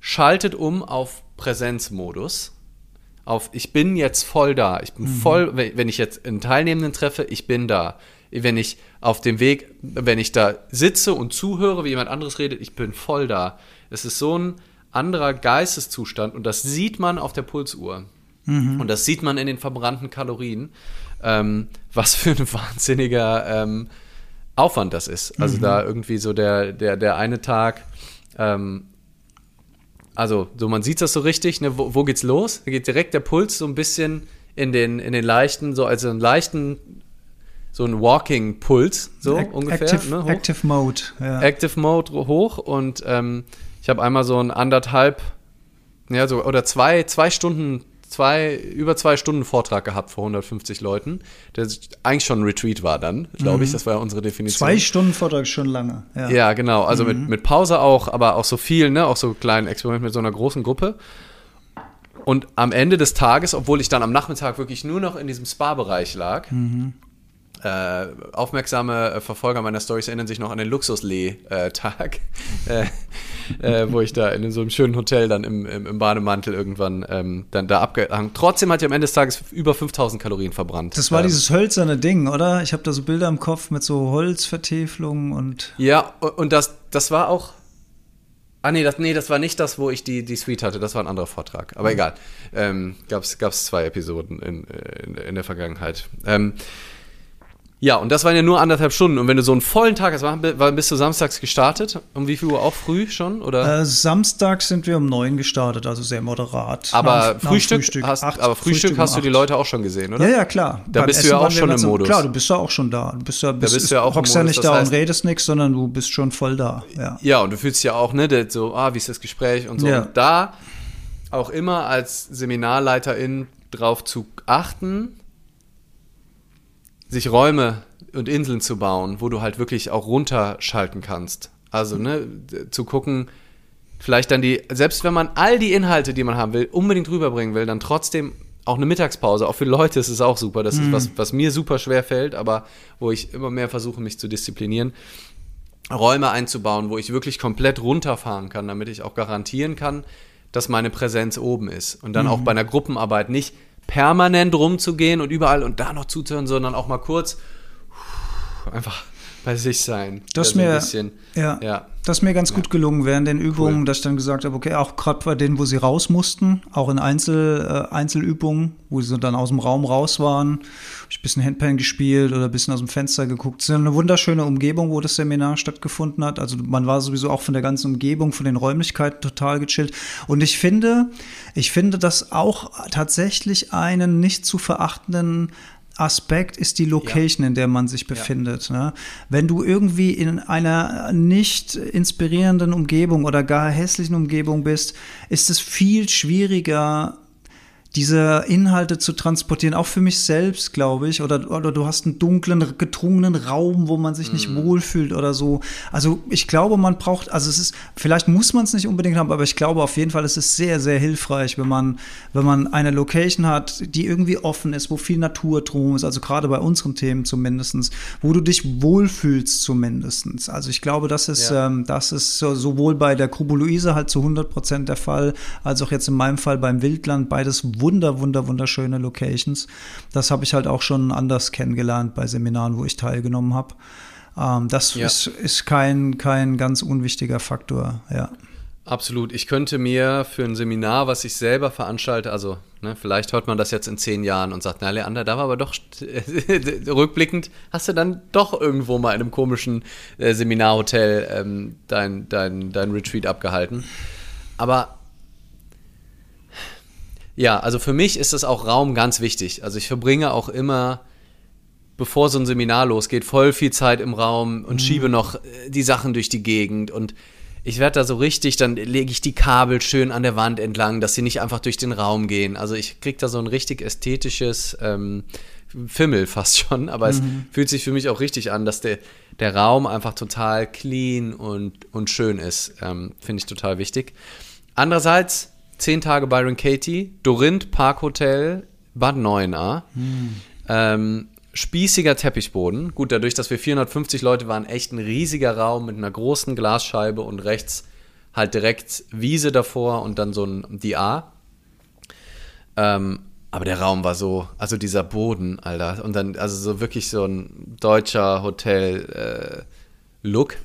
schaltet um auf Präsenzmodus. Auf ich bin jetzt voll da. Ich bin mhm. voll, wenn ich jetzt einen Teilnehmenden treffe, ich bin da. Wenn ich auf dem Weg, wenn ich da sitze und zuhöre, wie jemand anderes redet, ich bin voll da. Es ist so ein anderer Geisteszustand und das sieht man auf der Pulsuhr. Mhm. Und das sieht man in den verbrannten Kalorien. Ähm, was für ein wahnsinniger ähm, Aufwand das ist. Also mhm. da irgendwie so der, der, der eine Tag, ähm, also so man sieht das so richtig, ne, wo, wo geht's los? Da geht direkt der Puls so ein bisschen in den, in den leichten, so also einen leichten, so ein Walking-Puls, so Ac ungefähr. Active, ne, Active Mode. Ja. Active Mode hoch und ähm, ich habe einmal so ein anderthalb, ja, so, oder zwei, zwei Stunden zwei, über zwei Stunden Vortrag gehabt vor 150 Leuten, der eigentlich schon ein Retreat war dann, glaube mhm. ich, das war ja unsere Definition. Zwei Stunden Vortrag schon lange, ja. Ja, genau, also mhm. mit, mit Pause auch, aber auch so viel, ne, auch so kleinen Experiment mit so einer großen Gruppe. Und am Ende des Tages, obwohl ich dann am Nachmittag wirklich nur noch in diesem Spa-Bereich lag, mhm. Äh, aufmerksame äh, Verfolger meiner Stories erinnern sich noch an den Luxuslee-Tag, äh, äh, wo ich da in so einem schönen Hotel dann im, im, im Bademantel irgendwann ähm, dann da abgehangen. Trotzdem hat ich am Ende des Tages über 5000 Kalorien verbrannt. Das war ähm, dieses hölzerne Ding, oder? Ich habe da so Bilder im Kopf mit so Holzvertäfelungen und. Ja, und das, das war auch. Ah, nee das, nee, das war nicht das, wo ich die, die Suite hatte. Das war ein anderer Vortrag. Aber mhm. egal. Ähm, Gab es zwei Episoden in, in, in der Vergangenheit. Ähm, ja, und das waren ja nur anderthalb Stunden. Und wenn du so einen vollen Tag hast, wann bist du samstags gestartet? Um wie viel Uhr? Auch früh schon? Oder? Äh, Samstag sind wir um neun gestartet, also sehr moderat. Aber nach, Frühstück, nach Frühstück, hast, acht, aber Frühstück, Frühstück hast du die Leute auch schon gesehen, oder? Ja, ja, klar. Da Beim bist Essen du ja auch schon im Modus. Klar, du bist ja auch schon da. Du bist ja, bist, da bist du ja auch hockst ja nicht da heißt, und redest nichts, sondern du bist schon voll da. Ja, ja und du fühlst ja auch, ne, so, ah, wie ist das Gespräch und so. Ja. Und da auch immer als Seminarleiterin drauf zu achten, sich Räume und Inseln zu bauen, wo du halt wirklich auch runterschalten kannst. Also, ne, zu gucken, vielleicht dann die, selbst wenn man all die Inhalte, die man haben will, unbedingt rüberbringen will, dann trotzdem auch eine Mittagspause. Auch für Leute ist es auch super. Das mhm. ist was, was mir super schwer fällt, aber wo ich immer mehr versuche, mich zu disziplinieren. Räume einzubauen, wo ich wirklich komplett runterfahren kann, damit ich auch garantieren kann, dass meine Präsenz oben ist. Und dann mhm. auch bei einer Gruppenarbeit nicht permanent rumzugehen und überall und da noch zuzuhören, sondern auch mal kurz. Einfach bei sich sein. Das mir, bisschen, ja, ja, das ist mir ganz ja. gut gelungen während den Übungen, cool. dass ich dann gesagt habe, okay, auch gerade bei denen, wo sie raus mussten, auch in Einzel, äh, Einzelübungen, wo sie dann aus dem Raum raus waren, habe ich ein bisschen Handpan gespielt oder ein bisschen aus dem Fenster geguckt. Es ist eine wunderschöne Umgebung, wo das Seminar stattgefunden hat. Also man war sowieso auch von der ganzen Umgebung, von den Räumlichkeiten total gechillt. Und ich finde, ich finde das auch tatsächlich einen nicht zu verachtenden Aspekt ist die Location, ja. in der man sich befindet. Ja. Ne? Wenn du irgendwie in einer nicht inspirierenden Umgebung oder gar hässlichen Umgebung bist, ist es viel schwieriger, diese Inhalte zu transportieren, auch für mich selbst, glaube ich, oder, oder du hast einen dunklen, gedrungenen Raum, wo man sich nicht mm. wohlfühlt oder so. Also ich glaube, man braucht, also es ist, vielleicht muss man es nicht unbedingt haben, aber ich glaube auf jeden Fall, es ist sehr, sehr hilfreich, wenn man, wenn man eine Location hat, die irgendwie offen ist, wo viel Natur drum ist, also gerade bei unseren Themen zumindestens, wo du dich wohlfühlst zumindestens. Also ich glaube, das ist, ja. ähm, das ist so, sowohl bei der Gruppe Luise halt zu 100 Prozent der Fall, als auch jetzt in meinem Fall beim Wildland, beides wunder, wunder, wunderschöne Locations. Das habe ich halt auch schon anders kennengelernt bei Seminaren, wo ich teilgenommen habe. Ähm, das ja. ist, ist kein, kein ganz unwichtiger Faktor, ja. Absolut. Ich könnte mir für ein Seminar, was ich selber veranstalte, also ne, vielleicht hört man das jetzt in zehn Jahren und sagt, na Leander, da war aber doch rückblickend, hast du dann doch irgendwo mal in einem komischen äh, Seminarhotel ähm, dein, dein, dein Retreat abgehalten. Aber ja, also für mich ist das auch Raum ganz wichtig. Also ich verbringe auch immer, bevor so ein Seminar losgeht, voll viel Zeit im Raum und mhm. schiebe noch äh, die Sachen durch die Gegend und ich werde da so richtig, dann lege ich die Kabel schön an der Wand entlang, dass sie nicht einfach durch den Raum gehen. Also ich kriege da so ein richtig ästhetisches ähm, Fimmel fast schon, aber mhm. es fühlt sich für mich auch richtig an, dass der, der Raum einfach total clean und, und schön ist. Ähm, Finde ich total wichtig. Andererseits zehn Tage Byron Katie, Dorinth Parkhotel, Bad Neuenahr. Hm. Ähm, spießiger Teppichboden. Gut, dadurch, dass wir 450 Leute waren, echt ein riesiger Raum mit einer großen Glasscheibe und rechts halt direkt Wiese davor und dann so ein DA. Ähm, aber der Raum war so, also dieser Boden, Alter. Und dann, also so wirklich so ein deutscher Hotel-Look. Äh,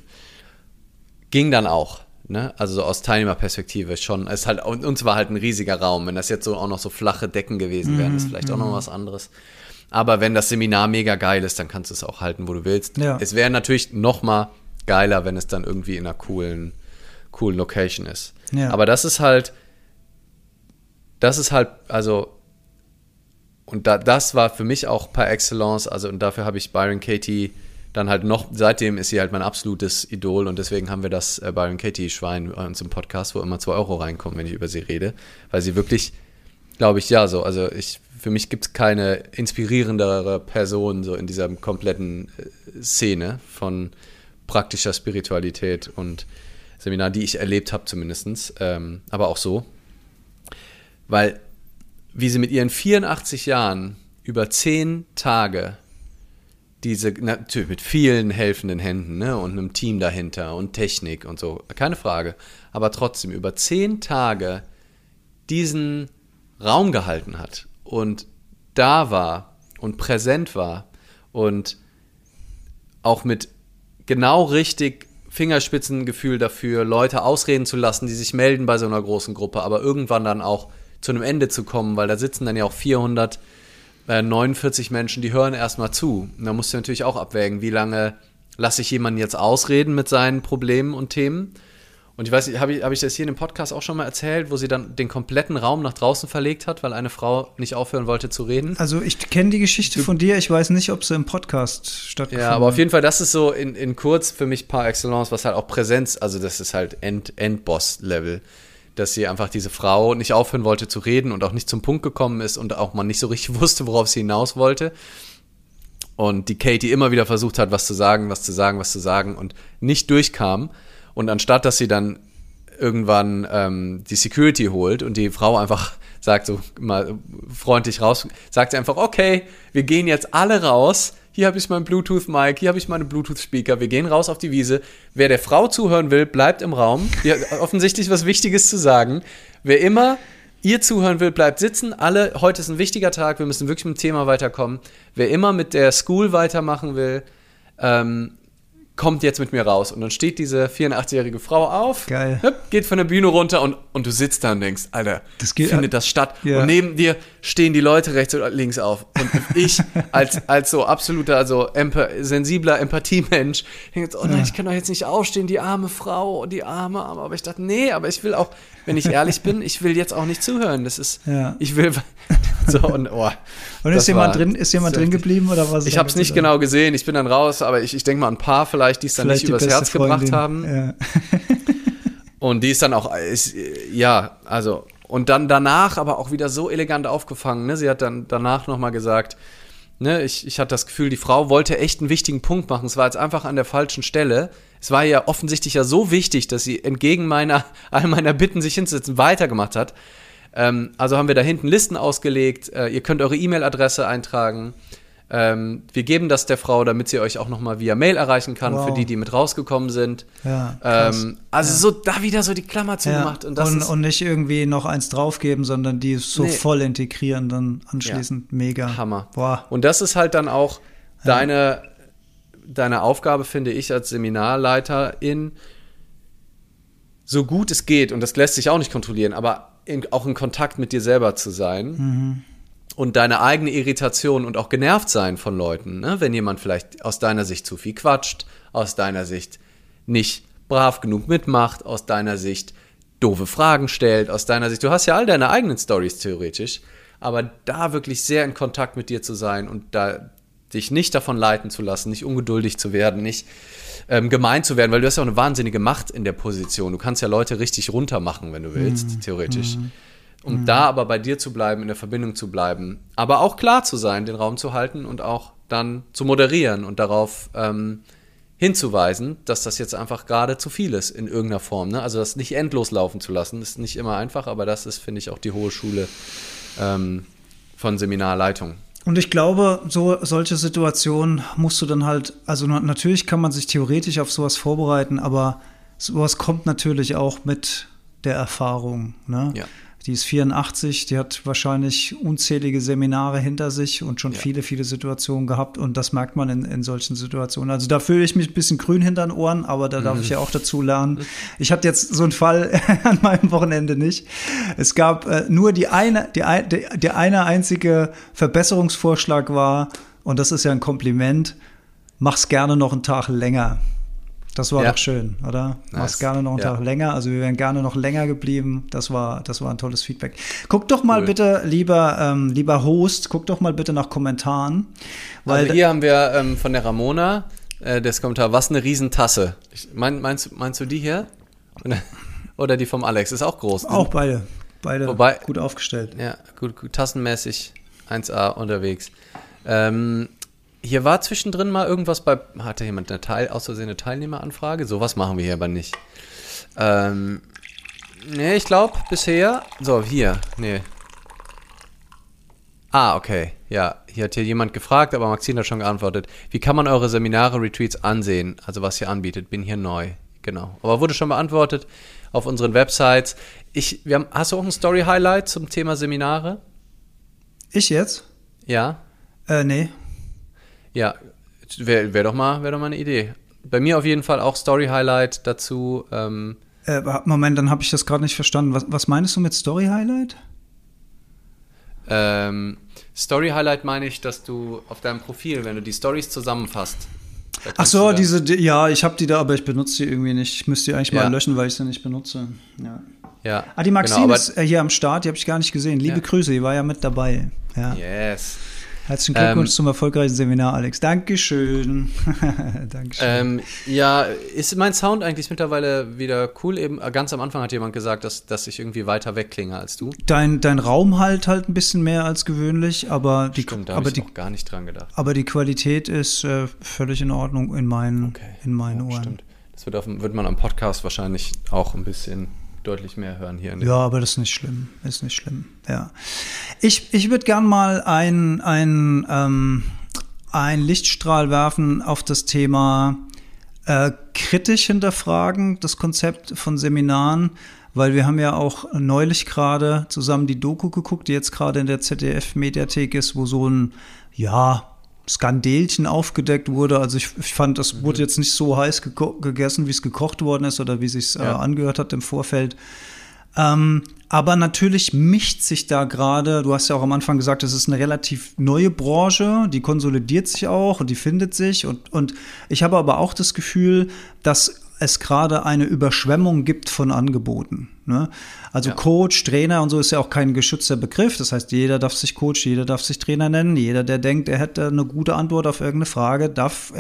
Ging dann auch. Ne? Also so aus Teilnehmerperspektive schon. Es halt, uns war halt ein riesiger Raum. Wenn das jetzt so auch noch so flache Decken gewesen wären, ist vielleicht mm. auch noch mhm. was anderes. Aber wenn das Seminar mega geil ist, dann kannst du es auch halten, wo du willst. Ja. Es wäre natürlich noch mal geiler, wenn es dann irgendwie in einer coolen, coolen Location ist. Ja. Aber das ist halt, das ist halt, also, und da, das war für mich auch par excellence, also, und dafür habe ich Byron Katie dann halt noch, seitdem ist sie halt mein absolutes Idol und deswegen haben wir das äh, Byron Katie Schwein bei uns im Podcast, wo immer zwei Euro reinkommen, wenn ich über sie rede, weil sie wirklich, glaube ich, ja, so, also ich, für mich gibt es keine inspirierendere Person so in dieser kompletten äh, Szene von praktischer Spiritualität und Seminar, die ich erlebt habe zumindest, ähm, aber auch so, weil wie sie mit ihren 84 Jahren über zehn Tage diese, natürlich mit vielen helfenden Händen ne, und einem Team dahinter und Technik und so, keine Frage. Aber trotzdem über zehn Tage diesen Raum gehalten hat und da war und präsent war und auch mit genau richtig Fingerspitzengefühl dafür, Leute ausreden zu lassen, die sich melden bei so einer großen Gruppe, aber irgendwann dann auch zu einem Ende zu kommen, weil da sitzen dann ja auch 400 äh, 49 Menschen, die hören erstmal zu. Und da musst du natürlich auch abwägen, wie lange lasse ich jemanden jetzt ausreden mit seinen Problemen und Themen. Und ich weiß nicht, habe ich, hab ich das hier in dem Podcast auch schon mal erzählt, wo sie dann den kompletten Raum nach draußen verlegt hat, weil eine Frau nicht aufhören wollte zu reden? Also ich kenne die Geschichte von dir, ich weiß nicht, ob sie im Podcast stattgefunden hat. Ja, aber auf jeden Fall, das ist so in, in kurz für mich par excellence, was halt auch Präsenz, also das ist halt End, Endboss-Level dass sie einfach diese Frau nicht aufhören wollte zu reden und auch nicht zum Punkt gekommen ist und auch man nicht so richtig wusste, worauf sie hinaus wollte. Und die Katie immer wieder versucht hat, was zu sagen, was zu sagen, was zu sagen und nicht durchkam. Und anstatt, dass sie dann irgendwann ähm, die Security holt und die Frau einfach sagt so mal freundlich raus, sagt sie einfach, okay, wir gehen jetzt alle raus hier habe ich mein Bluetooth-Mic, hier habe ich meine Bluetooth-Speaker, wir gehen raus auf die Wiese. Wer der Frau zuhören will, bleibt im Raum. Die offensichtlich was Wichtiges zu sagen. Wer immer ihr zuhören will, bleibt sitzen. Alle, heute ist ein wichtiger Tag, wir müssen wirklich mit dem Thema weiterkommen. Wer immer mit der School weitermachen will, ähm, kommt jetzt mit mir raus. Und dann steht diese 84-jährige Frau auf, Geil. geht von der Bühne runter und, und du sitzt da und denkst, Alter, das geht, findet das statt? Ja. Und neben dir stehen die Leute rechts und links auf. Und ich als, als so absoluter, also emp sensibler Empathiemensch, denke jetzt, oh nein, ich kann doch jetzt nicht aufstehen, die arme Frau, die arme, arme. Aber ich dachte, nee, aber ich will auch, wenn ich ehrlich bin, ich will jetzt auch nicht zuhören. Das ist, ja. ich will, so und oh. Und ist jemand drin, ist jemand drin geblieben oder was? Ich habe es nicht genau gesehen, ich bin dann raus, aber ich, ich denke mal ein paar vielleicht, die es dann vielleicht nicht übers Herz Freundin. gebracht haben. Ja. und die ist dann auch, ist, ja, also und dann danach aber auch wieder so elegant aufgefangen. Ne? Sie hat dann danach nochmal gesagt, ne, ich, ich hatte das Gefühl, die Frau wollte echt einen wichtigen Punkt machen. Es war jetzt einfach an der falschen Stelle. Es war ja offensichtlich ja so wichtig, dass sie entgegen meiner, all meiner Bitten, sich hinzusetzen, weitergemacht hat. Ähm, also haben wir da hinten Listen ausgelegt. Äh, ihr könnt eure E-Mail-Adresse eintragen. Ähm, wir geben das der Frau, damit sie euch auch nochmal via Mail erreichen kann, wow. für die, die mit rausgekommen sind. Ja, ähm, also ja. so da wieder so die Klammer zugemacht. Ja. Und, und, und, nicht irgendwie noch eins draufgeben, sondern die so nee. voll integrieren dann anschließend. Mega. Hammer. Boah. Und das ist halt dann auch deine, deine Aufgabe, finde ich, als Seminarleiterin, so gut es geht, und das lässt sich auch nicht kontrollieren, aber in, auch in Kontakt mit dir selber zu sein. Mhm und deine eigene Irritation und auch genervt sein von Leuten, ne? wenn jemand vielleicht aus deiner Sicht zu viel quatscht, aus deiner Sicht nicht brav genug mitmacht, aus deiner Sicht doofe Fragen stellt, aus deiner Sicht, du hast ja all deine eigenen Stories theoretisch, aber da wirklich sehr in Kontakt mit dir zu sein und da dich nicht davon leiten zu lassen, nicht ungeduldig zu werden, nicht ähm, gemein zu werden, weil du hast ja auch eine wahnsinnige Macht in der Position. Du kannst ja Leute richtig runtermachen, wenn du willst, mhm. theoretisch. Mhm. Um mhm. da aber bei dir zu bleiben, in der Verbindung zu bleiben. Aber auch klar zu sein, den Raum zu halten und auch dann zu moderieren und darauf ähm, hinzuweisen, dass das jetzt einfach gerade zu viel ist in irgendeiner Form. Ne? Also das nicht endlos laufen zu lassen, ist nicht immer einfach, aber das ist, finde ich, auch die hohe Schule ähm, von Seminarleitung. Und ich glaube, so solche Situationen musst du dann halt, also natürlich kann man sich theoretisch auf sowas vorbereiten, aber sowas kommt natürlich auch mit der Erfahrung. Ne? Ja. Die ist 84, die hat wahrscheinlich unzählige Seminare hinter sich und schon ja. viele, viele Situationen gehabt. Und das merkt man in, in solchen Situationen. Also da fühle ich mich ein bisschen grün hinter den Ohren, aber da darf mhm. ich ja auch dazu lernen. Ich hatte jetzt so einen Fall an meinem Wochenende nicht. Es gab äh, nur die eine, die, die, der eine einzige Verbesserungsvorschlag war, und das ist ja ein Kompliment, mach's gerne noch einen Tag länger. Das war ja. doch schön, oder? Nice. Machst gerne noch einen ja. Tag länger. Also wir wären gerne noch länger geblieben. Das war, das war ein tolles Feedback. Guck doch mal cool. bitte, lieber, ähm, lieber Host, guck doch mal bitte nach Kommentaren. Weil also hier haben wir ähm, von der Ramona äh, das Kommentar, was eine Riesentasse. Ich, mein, meinst, meinst du die hier? Oder die vom Alex? Ist auch groß. Auch beide. Beide Wobei, gut aufgestellt. Ja, gut, gut tassenmäßig 1A unterwegs. Ähm, hier war zwischendrin mal irgendwas bei. Hatte jemand eine Teil, aus Versehen eine Teilnehmeranfrage? Sowas machen wir hier aber nicht. Ähm. Nee, ich glaube bisher. So, hier. Nee. Ah, okay. Ja, hier hat hier jemand gefragt, aber Maxine hat schon geantwortet. Wie kann man eure Seminare, Retreats ansehen? Also was ihr anbietet. Bin hier neu. Genau. Aber wurde schon beantwortet auf unseren Websites. Ich, wir haben, hast du auch ein Story-Highlight zum Thema Seminare? Ich jetzt? Ja. Äh, nee. Ja, wäre wär doch, mal, wär doch mal eine Idee. Bei mir auf jeden Fall auch Story-Highlight dazu. Ähm äh, Moment, dann habe ich das gerade nicht verstanden. Was, was meinst du mit Story-Highlight? Ähm, Story-Highlight meine ich, dass du auf deinem Profil, wenn du die Stories zusammenfasst. Ach so, diese, die, ja, ich habe die da, aber ich benutze die irgendwie nicht. Ich müsste die eigentlich ja. mal löschen, weil ich sie nicht benutze. Ja. Ja, ah, die Maxine genau, ist äh, hier am Start, die habe ich gar nicht gesehen. Liebe ja. Grüße, die war ja mit dabei. Yes. Herzlichen Glückwunsch ähm, zum erfolgreichen Seminar, Alex. Dankeschön. Dankeschön. Ähm, ja, ist mein Sound eigentlich mittlerweile wieder cool? Eben ganz am Anfang hat jemand gesagt, dass, dass ich irgendwie weiter wegklinge als du. Dein, dein Raum halt halt ein bisschen mehr als gewöhnlich, aber die, Stimmt, da aber ich die, auch gar nicht dran gedacht. Aber die Qualität ist äh, völlig in Ordnung in meinen, okay. in meinen oh, Ohren. Stimmt. Das wird, auf, wird man am Podcast wahrscheinlich auch ein bisschen deutlich mehr hören hier. ja, aber das ist nicht schlimm. Ist nicht schlimm. Ja. Ich, ich würde gern mal ein, ein, ähm, ein Lichtstrahl werfen auf das Thema äh, kritisch hinterfragen, das Konzept von Seminaren, weil wir haben ja auch neulich gerade zusammen die Doku geguckt, die jetzt gerade in der ZDF-Mediathek ist, wo so ein, ja, Skandelchen aufgedeckt wurde. Also ich, ich fand, das mhm. wurde jetzt nicht so heiß gegessen, wie es gekocht worden ist oder wie es sich äh, ja. angehört hat im Vorfeld. Ähm, aber natürlich mischt sich da gerade, du hast ja auch am Anfang gesagt, es ist eine relativ neue Branche, die konsolidiert sich auch und die findet sich. Und, und ich habe aber auch das Gefühl, dass es gerade eine Überschwemmung gibt von Angeboten. Ne? Also ja. Coach, Trainer und so ist ja auch kein geschützter Begriff. Das heißt, jeder darf sich Coach, jeder darf sich Trainer nennen. Jeder, der denkt, er hätte eine gute Antwort auf irgendeine Frage, darf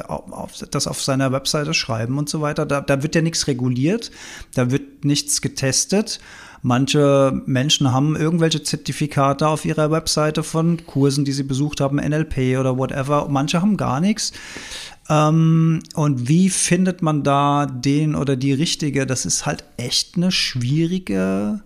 das auf seiner Webseite schreiben und so weiter. Da, da wird ja nichts reguliert, da wird nichts getestet. Manche Menschen haben irgendwelche Zertifikate auf ihrer Webseite von Kursen, die sie besucht haben, NLP oder whatever. Manche haben gar nichts. Ähm, und wie findet man da den oder die richtige? Das ist halt echt eine schwierige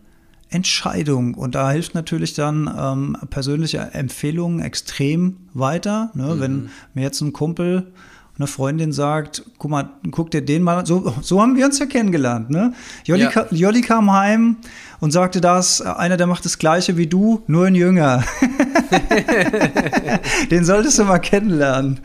Entscheidung. Und da hilft natürlich dann ähm, persönliche Empfehlungen extrem weiter. Ne? Mhm. Wenn mir jetzt ein Kumpel eine Freundin sagt, guck mal, guck dir den mal, so, so haben wir uns ja kennengelernt, ne? Jolli, ja. Jolli kam heim und sagte das, einer, der macht das Gleiche wie du, nur ein Jünger. den solltest du mal kennenlernen.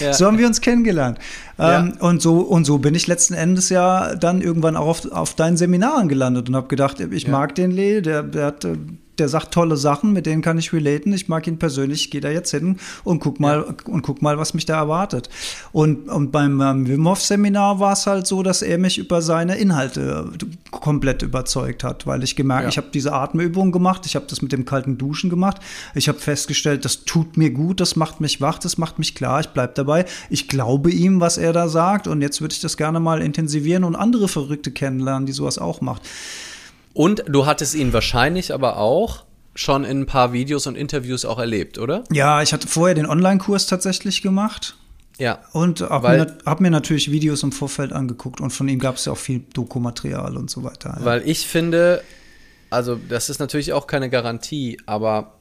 ja. So haben wir uns kennengelernt. Ja. Ähm, und, so, und so bin ich letzten Endes ja dann irgendwann auch auf, auf deinen Seminaren gelandet und habe gedacht, ich mag den Lee, der, der hat äh, der sagt tolle Sachen, mit denen kann ich relaten. Ich mag ihn persönlich, ich gehe da jetzt hin und guck mal ja. und guck mal, was mich da erwartet. Und, und beim ähm, Wim Hof Seminar war es halt so, dass er mich über seine Inhalte komplett überzeugt hat, weil ich gemerkt, ja. ich habe diese Atemübung gemacht, ich habe das mit dem kalten Duschen gemacht. Ich habe festgestellt, das tut mir gut, das macht mich wach, das macht mich klar, ich bleibe dabei. Ich glaube ihm, was er da sagt und jetzt würde ich das gerne mal intensivieren und andere Verrückte kennenlernen, die sowas auch macht. Und du hattest ihn wahrscheinlich aber auch schon in ein paar Videos und Interviews auch erlebt, oder? Ja, ich hatte vorher den Online-Kurs tatsächlich gemacht. Ja. Und habe mir, hab mir, natürlich Videos im Vorfeld angeguckt und von ihm gab es ja auch viel Dokumaterial und so weiter. Ja. Weil ich finde, also das ist natürlich auch keine Garantie, aber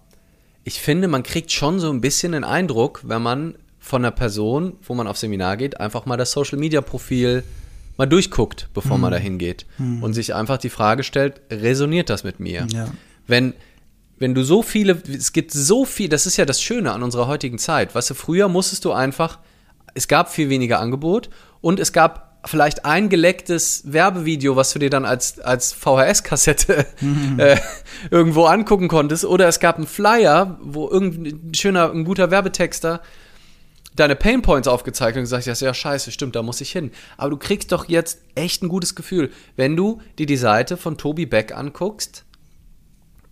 ich finde, man kriegt schon so ein bisschen den Eindruck, wenn man von einer Person, wo man auf Seminar geht, einfach mal das Social-Media-Profil mal durchguckt, bevor mhm. man da hingeht mhm. und sich einfach die Frage stellt, resoniert das mit mir? Ja. Wenn, wenn du so viele, es gibt so viel, das ist ja das Schöne an unserer heutigen Zeit, weißt du, früher musstest du einfach, es gab viel weniger Angebot und es gab vielleicht ein gelecktes Werbevideo, was du dir dann als, als VHS-Kassette mhm. äh, irgendwo angucken konntest. Oder es gab einen Flyer, wo irgendein schöner, ein guter Werbetexter deine Painpoints aufgezeigt und gesagt hast, ja scheiße, stimmt, da muss ich hin. Aber du kriegst doch jetzt echt ein gutes Gefühl. Wenn du dir die Seite von Tobi Beck anguckst,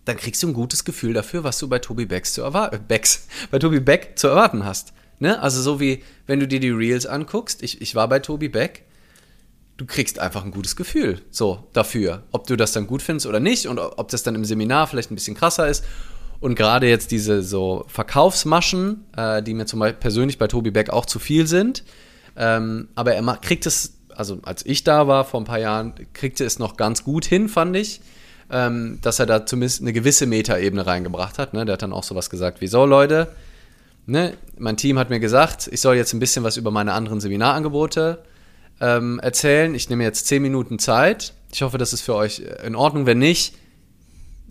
dann kriegst du ein gutes Gefühl dafür, was du bei Tobi Becks zu äh, Becks, bei Tobi Beck zu erwarten hast. Ne? Also so wie, wenn du dir die Reels anguckst, ich, ich war bei Tobi Beck, du kriegst einfach ein gutes Gefühl so dafür, ob du das dann gut findest oder nicht und ob das dann im Seminar vielleicht ein bisschen krasser ist und gerade jetzt diese so Verkaufsmaschen, äh, die mir zum Beispiel persönlich bei Tobi Beck auch zu viel sind. Ähm, aber er kriegt es, also als ich da war vor ein paar Jahren, kriegte es noch ganz gut hin, fand ich. Ähm, dass er da zumindest eine gewisse Metaebene reingebracht hat. Ne? Der hat dann auch sowas gesagt wie: So, Leute, ne? mein Team hat mir gesagt, ich soll jetzt ein bisschen was über meine anderen Seminarangebote ähm, erzählen. Ich nehme jetzt zehn Minuten Zeit. Ich hoffe, das ist für euch in Ordnung. Wenn nicht,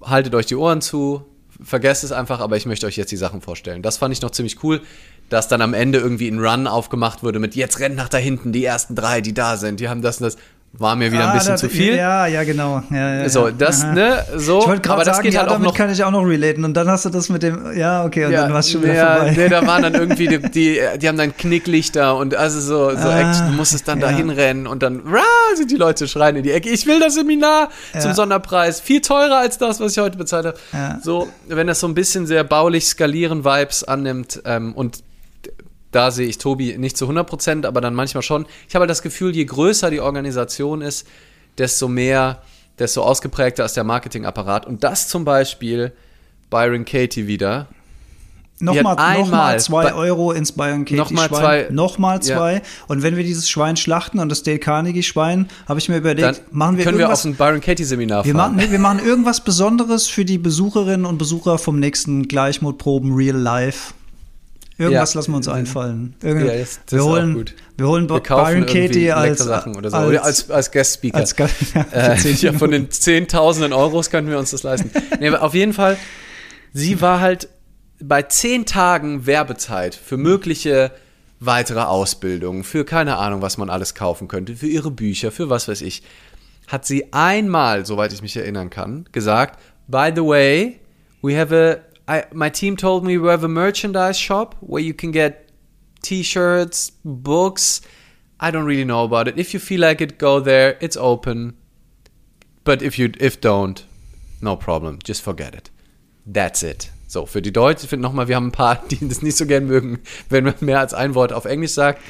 haltet euch die Ohren zu, vergesst es einfach, aber ich möchte euch jetzt die Sachen vorstellen. Das fand ich noch ziemlich cool, dass dann am Ende irgendwie ein Run aufgemacht wurde mit jetzt rennt nach da hinten, die ersten drei, die da sind, die haben das und das war mir wieder ah, ein bisschen das, zu viel. Ja, ja, genau. Ja, ja, so, das, Aha. ne, so. Ich wollte gerade sagen, geht ja, halt damit noch, kann ich auch noch relaten. Und dann hast du das mit dem, ja, okay, und ja, dann war es schon wieder ja, vorbei. Nee, da waren dann irgendwie, die, die, die, haben dann Knicklichter und also so, so ah, Action, du musstest dann ja. da hinrennen und dann, rah, sind die Leute schreien in die Ecke, ich will das Seminar zum Sonderpreis, viel teurer als das, was ich heute bezahlt habe. So, wenn das so ein bisschen sehr baulich skalieren Vibes annimmt ähm, und da sehe ich Tobi nicht zu 100 Prozent, aber dann manchmal schon. Ich habe halt das Gefühl, je größer die Organisation ist, desto mehr, desto ausgeprägter ist der Marketingapparat. Und das zum Beispiel Byron Katie wieder. Nochmal noch mal zwei Euro ins Byron Katie nochmal Schwein. Zwei, nochmal zwei. Ja. Und wenn wir dieses Schwein schlachten und das Dale Carnegie Schwein, habe ich mir überlegt, Dann machen wir können irgendwas. wir auf ein Byron Katie Seminar wir fahren. Machen, wir machen irgendwas Besonderes für die Besucherinnen und Besucher vom nächsten Gleichmutproben Real Life. Irgendwas ja. lassen wir uns einfallen. Irgend ja, das, das wir, holen, gut. wir holen wir Byron Katie als, Sachen oder so. als, oder als, als Guest Speaker. Als, ja, äh, ja, von den Zehntausenden Euros können wir uns das leisten. nee, auf jeden Fall, sie war halt bei zehn Tagen Werbezeit für mögliche weitere Ausbildungen, für keine Ahnung, was man alles kaufen könnte, für ihre Bücher, für was weiß ich, hat sie einmal, soweit ich mich erinnern kann, gesagt, by the way, we have a I my team told me we have a merchandise shop where you can get t-shirts, books. I don't really know about it. If you feel like it, go there. It's open. But if you if don't, no problem. Just forget it. That's it. So, für die Deutschen, ich finde nochmal, wir haben ein paar, die das nicht so gern mögen, wenn man mehr als ein Wort auf Englisch sagt.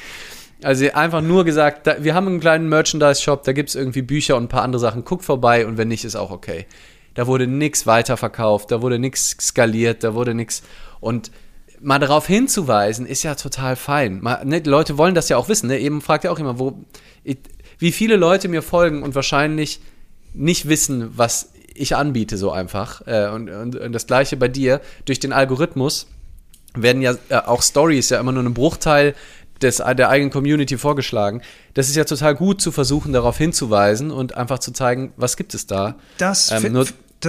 Also einfach nur gesagt, da, wir haben einen kleinen Merchandise-Shop, da gibt es irgendwie Bücher und ein paar andere Sachen. Guck vorbei und wenn nicht, ist auch okay. Da wurde nichts weiterverkauft, da wurde nichts skaliert, da wurde nichts. Und mal darauf hinzuweisen, ist ja total fein. Mal, ne, Leute wollen das ja auch wissen. Ne? Eben fragt ja auch immer, wo, wie viele Leute mir folgen und wahrscheinlich nicht wissen, was ich anbiete, so einfach. Äh, und, und, und, das gleiche bei dir. Durch den Algorithmus werden ja äh, auch Stories ja immer nur einen Bruchteil des, der eigenen Community vorgeschlagen. Das ist ja total gut zu versuchen, darauf hinzuweisen und einfach zu zeigen, was gibt es da. Das ähm, nur,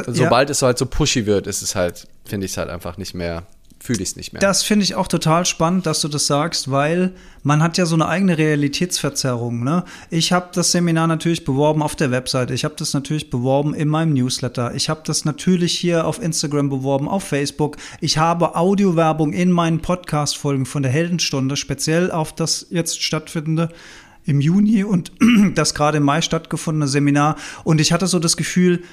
sobald ja. es so halt so pushy wird, ist es halt, finde ich es halt einfach nicht mehr fühle ich es nicht mehr. Das finde ich auch total spannend, dass du das sagst, weil man hat ja so eine eigene Realitätsverzerrung. Ne? Ich habe das Seminar natürlich beworben auf der Webseite, ich habe das natürlich beworben in meinem Newsletter, ich habe das natürlich hier auf Instagram beworben, auf Facebook. Ich habe Audiowerbung in meinen Podcast-Folgen von der Heldenstunde, speziell auf das jetzt stattfindende im Juni und das gerade im Mai stattgefundene Seminar. Und ich hatte so das Gefühl,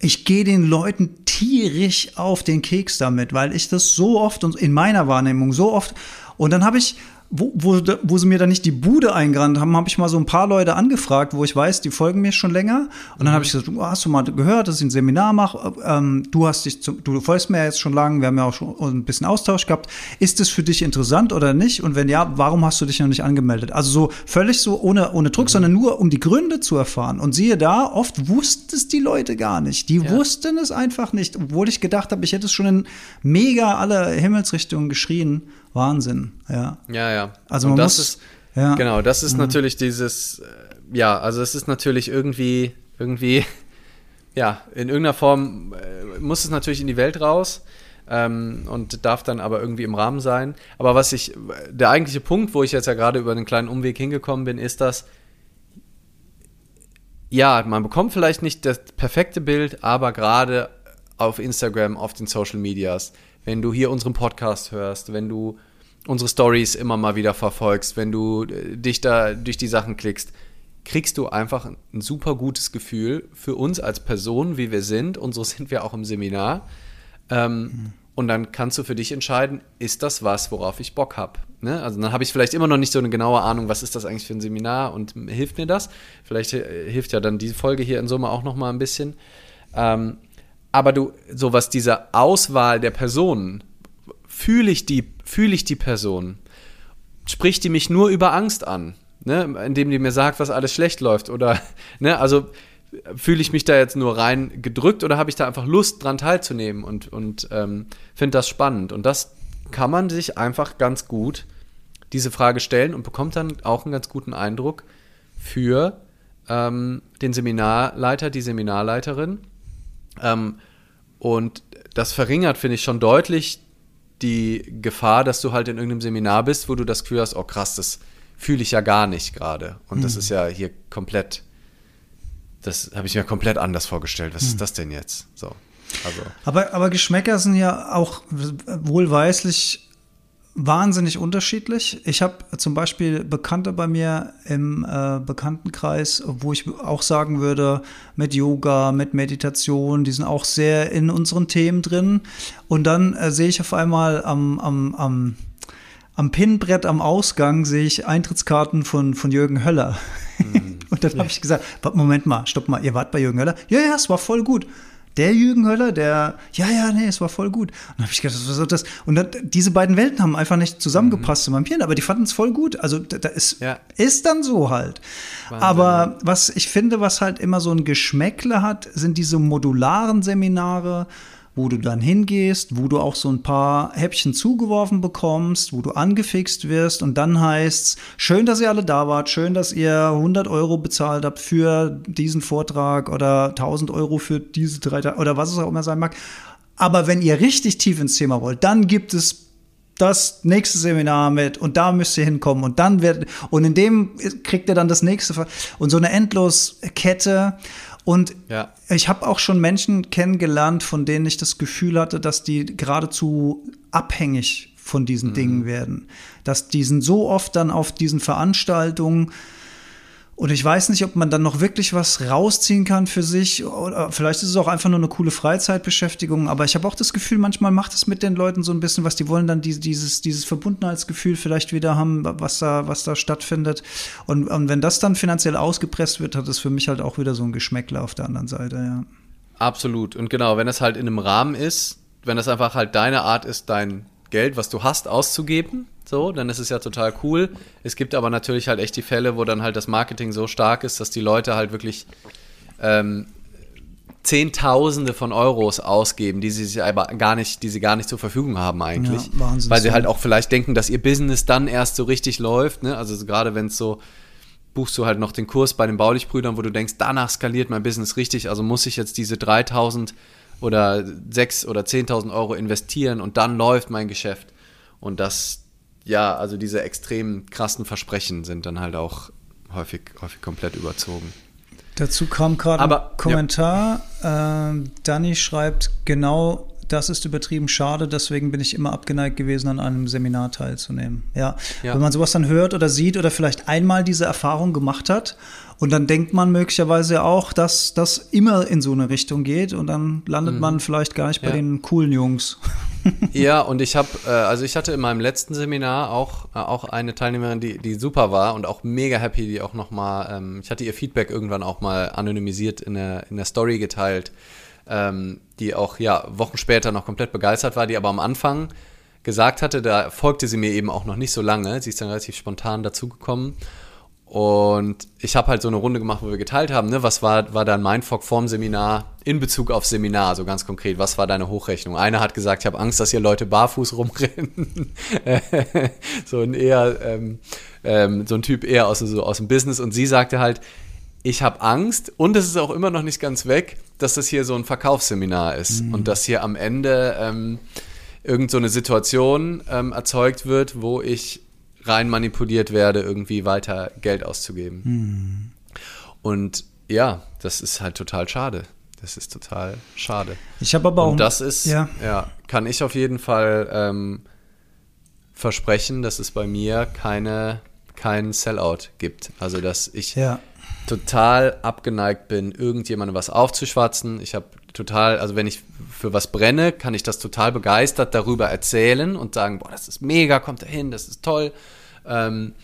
ich gehe den Leuten tierisch auf den Keks damit, weil ich das so oft und in meiner Wahrnehmung so oft und dann habe ich wo, wo, wo sie mir dann nicht die Bude eingerannt haben, habe ich mal so ein paar Leute angefragt, wo ich weiß, die folgen mir schon länger. Und dann habe ich gesagt, du hast du mal gehört, dass ich ein Seminar mache? Ähm, du hast dich, zu, du folgst mir jetzt schon lange, wir haben ja auch schon ein bisschen Austausch gehabt. Ist es für dich interessant oder nicht? Und wenn ja, warum hast du dich noch nicht angemeldet? Also so völlig so ohne, ohne Druck, mhm. sondern nur um die Gründe zu erfahren. Und siehe da, oft wussten es die Leute gar nicht. Die ja. wussten es einfach nicht, obwohl ich gedacht habe, ich hätte es schon in mega alle Himmelsrichtungen geschrien. Wahnsinn, ja. Ja, ja. Also man das muss, ist, ja. genau, das ist mhm. natürlich dieses, äh, ja, also es ist natürlich irgendwie, irgendwie, ja, in irgendeiner Form äh, muss es natürlich in die Welt raus ähm, und darf dann aber irgendwie im Rahmen sein. Aber was ich, der eigentliche Punkt, wo ich jetzt ja gerade über einen kleinen Umweg hingekommen bin, ist, dass ja, man bekommt vielleicht nicht das perfekte Bild, aber gerade auf Instagram, auf den Social Medias, wenn du hier unseren Podcast hörst, wenn du unsere Stories immer mal wieder verfolgst, wenn du äh, dich da durch die Sachen klickst, kriegst du einfach ein super gutes Gefühl für uns als Person, wie wir sind. Und so sind wir auch im Seminar. Ähm, mhm. Und dann kannst du für dich entscheiden, ist das was, worauf ich Bock habe. Ne? Also dann habe ich vielleicht immer noch nicht so eine genaue Ahnung, was ist das eigentlich für ein Seminar und hilft mir das. Vielleicht äh, hilft ja dann diese Folge hier in Summe auch noch mal ein bisschen. Ähm, aber du, so was diese Auswahl der Personen, fühle ich die, fühle ich die Person? Spricht die mich nur über Angst an, ne? indem die mir sagt, was alles schlecht läuft? Oder, ne, also fühle ich mich da jetzt nur rein gedrückt oder habe ich da einfach Lust dran teilzunehmen und, und ähm, finde das spannend? Und das kann man sich einfach ganz gut diese Frage stellen und bekommt dann auch einen ganz guten Eindruck für ähm, den Seminarleiter, die Seminarleiterin ähm, und das verringert, finde ich, schon deutlich die Gefahr, dass du halt in irgendeinem Seminar bist, wo du das Gefühl hast, oh krass, das fühle ich ja gar nicht gerade. Und mhm. das ist ja hier komplett, das habe ich mir komplett anders vorgestellt. Was mhm. ist das denn jetzt? So. Also. Aber, aber Geschmäcker sind ja auch wohlweislich wahnsinnig unterschiedlich. Ich habe zum Beispiel Bekannte bei mir im äh, Bekanntenkreis, wo ich auch sagen würde, mit Yoga, mit Meditation, die sind auch sehr in unseren Themen drin. Und dann äh, sehe ich auf einmal am, am, am, am Pinnbrett am Ausgang sehe ich Eintrittskarten von, von Jürgen Höller. Mhm. Und dann habe ich gesagt, Moment mal, stopp mal, ihr wart bei Jürgen Höller? Ja, ja, es war voll gut der Jürgen Höller, der, ja, ja, nee, es war voll gut. Und dann habe ich gedacht, was ist das? Und dann, diese beiden Welten haben einfach nicht zusammengepasst mhm. zu meinem aber die fanden es voll gut. Also da ist, ja. ist dann so halt. Wahnsinn, aber was ich finde, was halt immer so ein Geschmäckle hat, sind diese modularen Seminare, wo du dann hingehst, wo du auch so ein paar Häppchen zugeworfen bekommst, wo du angefixt wirst und dann heißt's, schön, dass ihr alle da wart, schön, dass ihr 100 Euro bezahlt habt für diesen Vortrag oder 1000 Euro für diese drei Tage oder was es auch immer sein mag. Aber wenn ihr richtig tief ins Thema wollt, dann gibt es das nächste Seminar mit und da müsst ihr hinkommen und dann wird und in dem kriegt ihr dann das nächste und so eine endlos Kette und ja. ich habe auch schon Menschen kennengelernt, von denen ich das Gefühl hatte, dass die geradezu abhängig von diesen mhm. Dingen werden. Dass die sind so oft dann auf diesen Veranstaltungen Und ich weiß nicht, ob man dann noch wirklich was rausziehen kann für sich. Oder vielleicht ist es auch einfach nur eine coole Freizeitbeschäftigung. Aber ich habe auch das Gefühl, manchmal macht es mit den Leuten so ein bisschen was. Die wollen dann die, dieses, dieses Verbundenheitsgefühl vielleicht wieder haben, was da, was da stattfindet. Und, und wenn das dann finanziell ausgepresst wird, hat es für mich halt auch wieder so ein Geschmäckler auf der anderen Seite, ja. Absolut. Und genau, wenn es halt in einem Rahmen ist, wenn das einfach halt deine Art ist, dein Geld, was du hast, auszugeben, so, dann ist es ja total cool. Es gibt aber natürlich halt echt die Fälle, wo dann halt das Marketing so stark ist, dass die Leute halt wirklich ähm, Zehntausende von Euros ausgeben, die sie sich aber gar nicht, die sie gar nicht zur Verfügung haben eigentlich. Ja, Wahnsinn, weil sie halt auch vielleicht denken, dass ihr Business dann erst so richtig läuft. Ne? Also gerade wenn es so, buchst du halt noch den Kurs bei den Baulichbrüdern, wo du denkst, danach skaliert mein Business richtig, also muss ich jetzt diese 3000 oder 6.000 oder 10.000 Euro investieren und dann läuft mein Geschäft. Und das, ja, also diese extrem krassen Versprechen sind dann halt auch häufig, häufig komplett überzogen. Dazu kam gerade ein Kommentar. Ja. Äh, Danny schreibt, genau das ist übertrieben schade, deswegen bin ich immer abgeneigt gewesen, an einem Seminar teilzunehmen. Ja, ja. wenn man sowas dann hört oder sieht oder vielleicht einmal diese Erfahrung gemacht hat und dann denkt man möglicherweise auch, dass das immer in so eine Richtung geht und dann landet mhm. man vielleicht gar nicht bei ja. den coolen Jungs. Ja, und ich habe, äh, also ich hatte in meinem letzten Seminar auch, äh, auch eine Teilnehmerin, die, die super war und auch mega happy, die auch nochmal, ähm, ich hatte ihr Feedback irgendwann auch mal anonymisiert in der, in der Story geteilt, ähm, die auch, ja, Wochen später noch komplett begeistert war, die aber am Anfang gesagt hatte, da folgte sie mir eben auch noch nicht so lange, sie ist dann relativ spontan dazugekommen und ich habe halt so eine Runde gemacht, wo wir geteilt haben, ne, was war, war dein Mindfuck vorm Seminar in Bezug auf Seminar, so ganz konkret, was war deine Hochrechnung? Einer hat gesagt, ich habe Angst, dass hier Leute barfuß rumrennen. so ein eher, ähm, ähm, so ein Typ eher aus, so aus dem Business. Und sie sagte halt, ich habe Angst und es ist auch immer noch nicht ganz weg, dass das hier so ein Verkaufsseminar ist mhm. und dass hier am Ende ähm, irgend so eine Situation ähm, erzeugt wird, wo ich rein manipuliert werde, irgendwie weiter Geld auszugeben. Mhm. Und ja, das ist halt total schade. Das ist total schade. Ich habe aber auch. Und das ist, ja. ja, kann ich auf jeden Fall ähm, versprechen, dass es bei mir keine, keinen Sellout gibt. Also, dass ich ja. Total abgeneigt bin, irgendjemandem was aufzuschwatzen. Ich habe total, also wenn ich für was brenne, kann ich das total begeistert darüber erzählen und sagen, boah, das ist mega, kommt da hin, das ist toll. Ähm,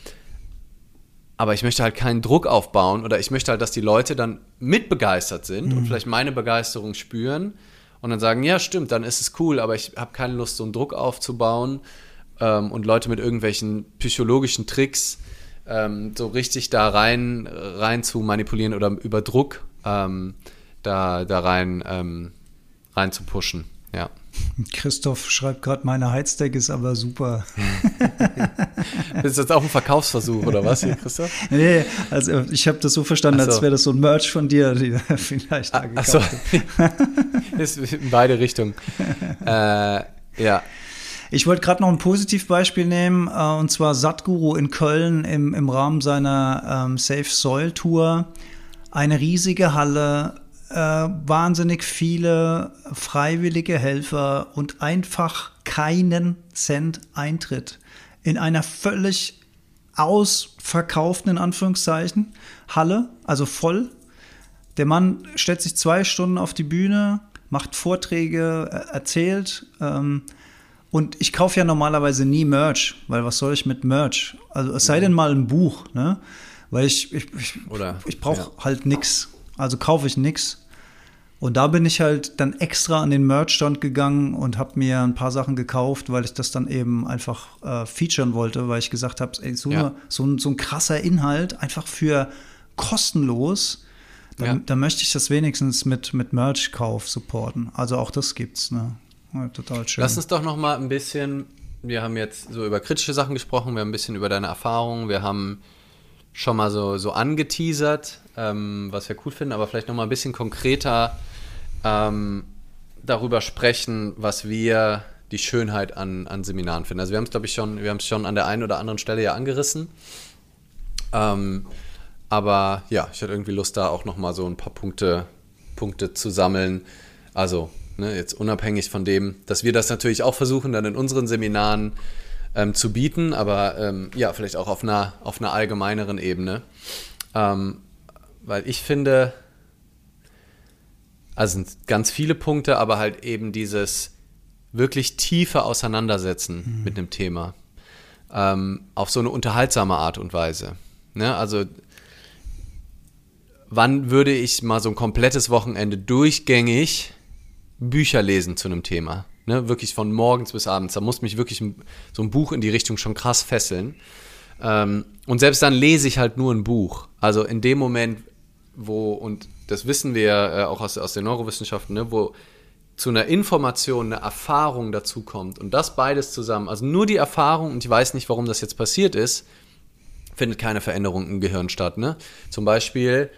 aber ich möchte halt keinen Druck aufbauen oder ich möchte halt, dass die Leute dann mitbegeistert sind mhm. und vielleicht meine Begeisterung spüren und dann sagen, ja, stimmt, dann ist es cool, aber ich habe keine Lust, so einen Druck aufzubauen ähm, und Leute mit irgendwelchen psychologischen Tricks ähm, so richtig da rein, rein zu manipulieren oder über Druck ähm, da, da rein, ähm, rein zu pushen. Ja. Christoph schreibt gerade, meine Heizdeck ist aber super. ist das auch ein Verkaufsversuch oder was hier, Christoph? Nee, also ich habe das so verstanden, so. als wäre das so ein Merch von dir, die vielleicht da gekauft Achso, ist in beide Richtungen. äh, ja. Ich wollte gerade noch ein Positivbeispiel nehmen, äh, und zwar Satguru in Köln im, im Rahmen seiner ähm, Safe Soil Tour. Eine riesige Halle, äh, wahnsinnig viele freiwillige Helfer und einfach keinen Cent Eintritt in einer völlig ausverkauften, in Anführungszeichen, Halle, also voll. Der Mann stellt sich zwei Stunden auf die Bühne, macht Vorträge, erzählt. Ähm, und ich kaufe ja normalerweise nie Merch, weil was soll ich mit Merch? Also es sei denn mal ein Buch, ne? Weil ich, ich, ich, ich brauche ja. halt nichts. Also kaufe ich nichts. Und da bin ich halt dann extra an den Merch-Stand gegangen und habe mir ein paar Sachen gekauft, weil ich das dann eben einfach äh, featuren wollte, weil ich gesagt habe, so, ja. so, ein, so ein krasser Inhalt, einfach für kostenlos, dann, ja. dann möchte ich das wenigstens mit, mit Merch-Kauf supporten. Also auch das gibt's, ne? Ja, total schön. Lass uns doch noch mal ein bisschen, wir haben jetzt so über kritische Sachen gesprochen, wir haben ein bisschen über deine Erfahrungen, wir haben schon mal so, so angeteasert, ähm, was wir cool finden, aber vielleicht noch mal ein bisschen konkreter ähm, darüber sprechen, was wir die Schönheit an, an Seminaren finden. Also wir haben es, glaube ich, schon, wir haben es schon an der einen oder anderen Stelle ja angerissen. Ähm, aber ja, ich hatte irgendwie Lust, da auch nochmal so ein paar Punkte, Punkte zu sammeln. Also, ne, jetzt unabhängig von dem, dass wir das natürlich auch versuchen, dann in unseren Seminaren ähm, zu bieten, aber ähm, ja, vielleicht auch auf einer, auf einer allgemeineren Ebene. Ähm, weil ich finde, also sind ganz viele Punkte, aber halt eben dieses wirklich tiefe Auseinandersetzen mhm. mit einem Thema ähm, auf so eine unterhaltsame Art und Weise. Ne? Also wann würde ich mal so ein komplettes Wochenende durchgängig Bücher lesen zu einem Thema? Ne? Wirklich von morgens bis abends. Da muss mich wirklich so ein Buch in die Richtung schon krass fesseln. Ähm, und selbst dann lese ich halt nur ein Buch. Also in dem Moment, wo, und das wissen wir äh, auch aus, aus den Neurowissenschaften, ne, wo zu einer Information eine Erfahrung dazu kommt und das beides zusammen, also nur die Erfahrung, und ich weiß nicht, warum das jetzt passiert ist, findet keine Veränderung im Gehirn statt. Ne? Zum Beispiel,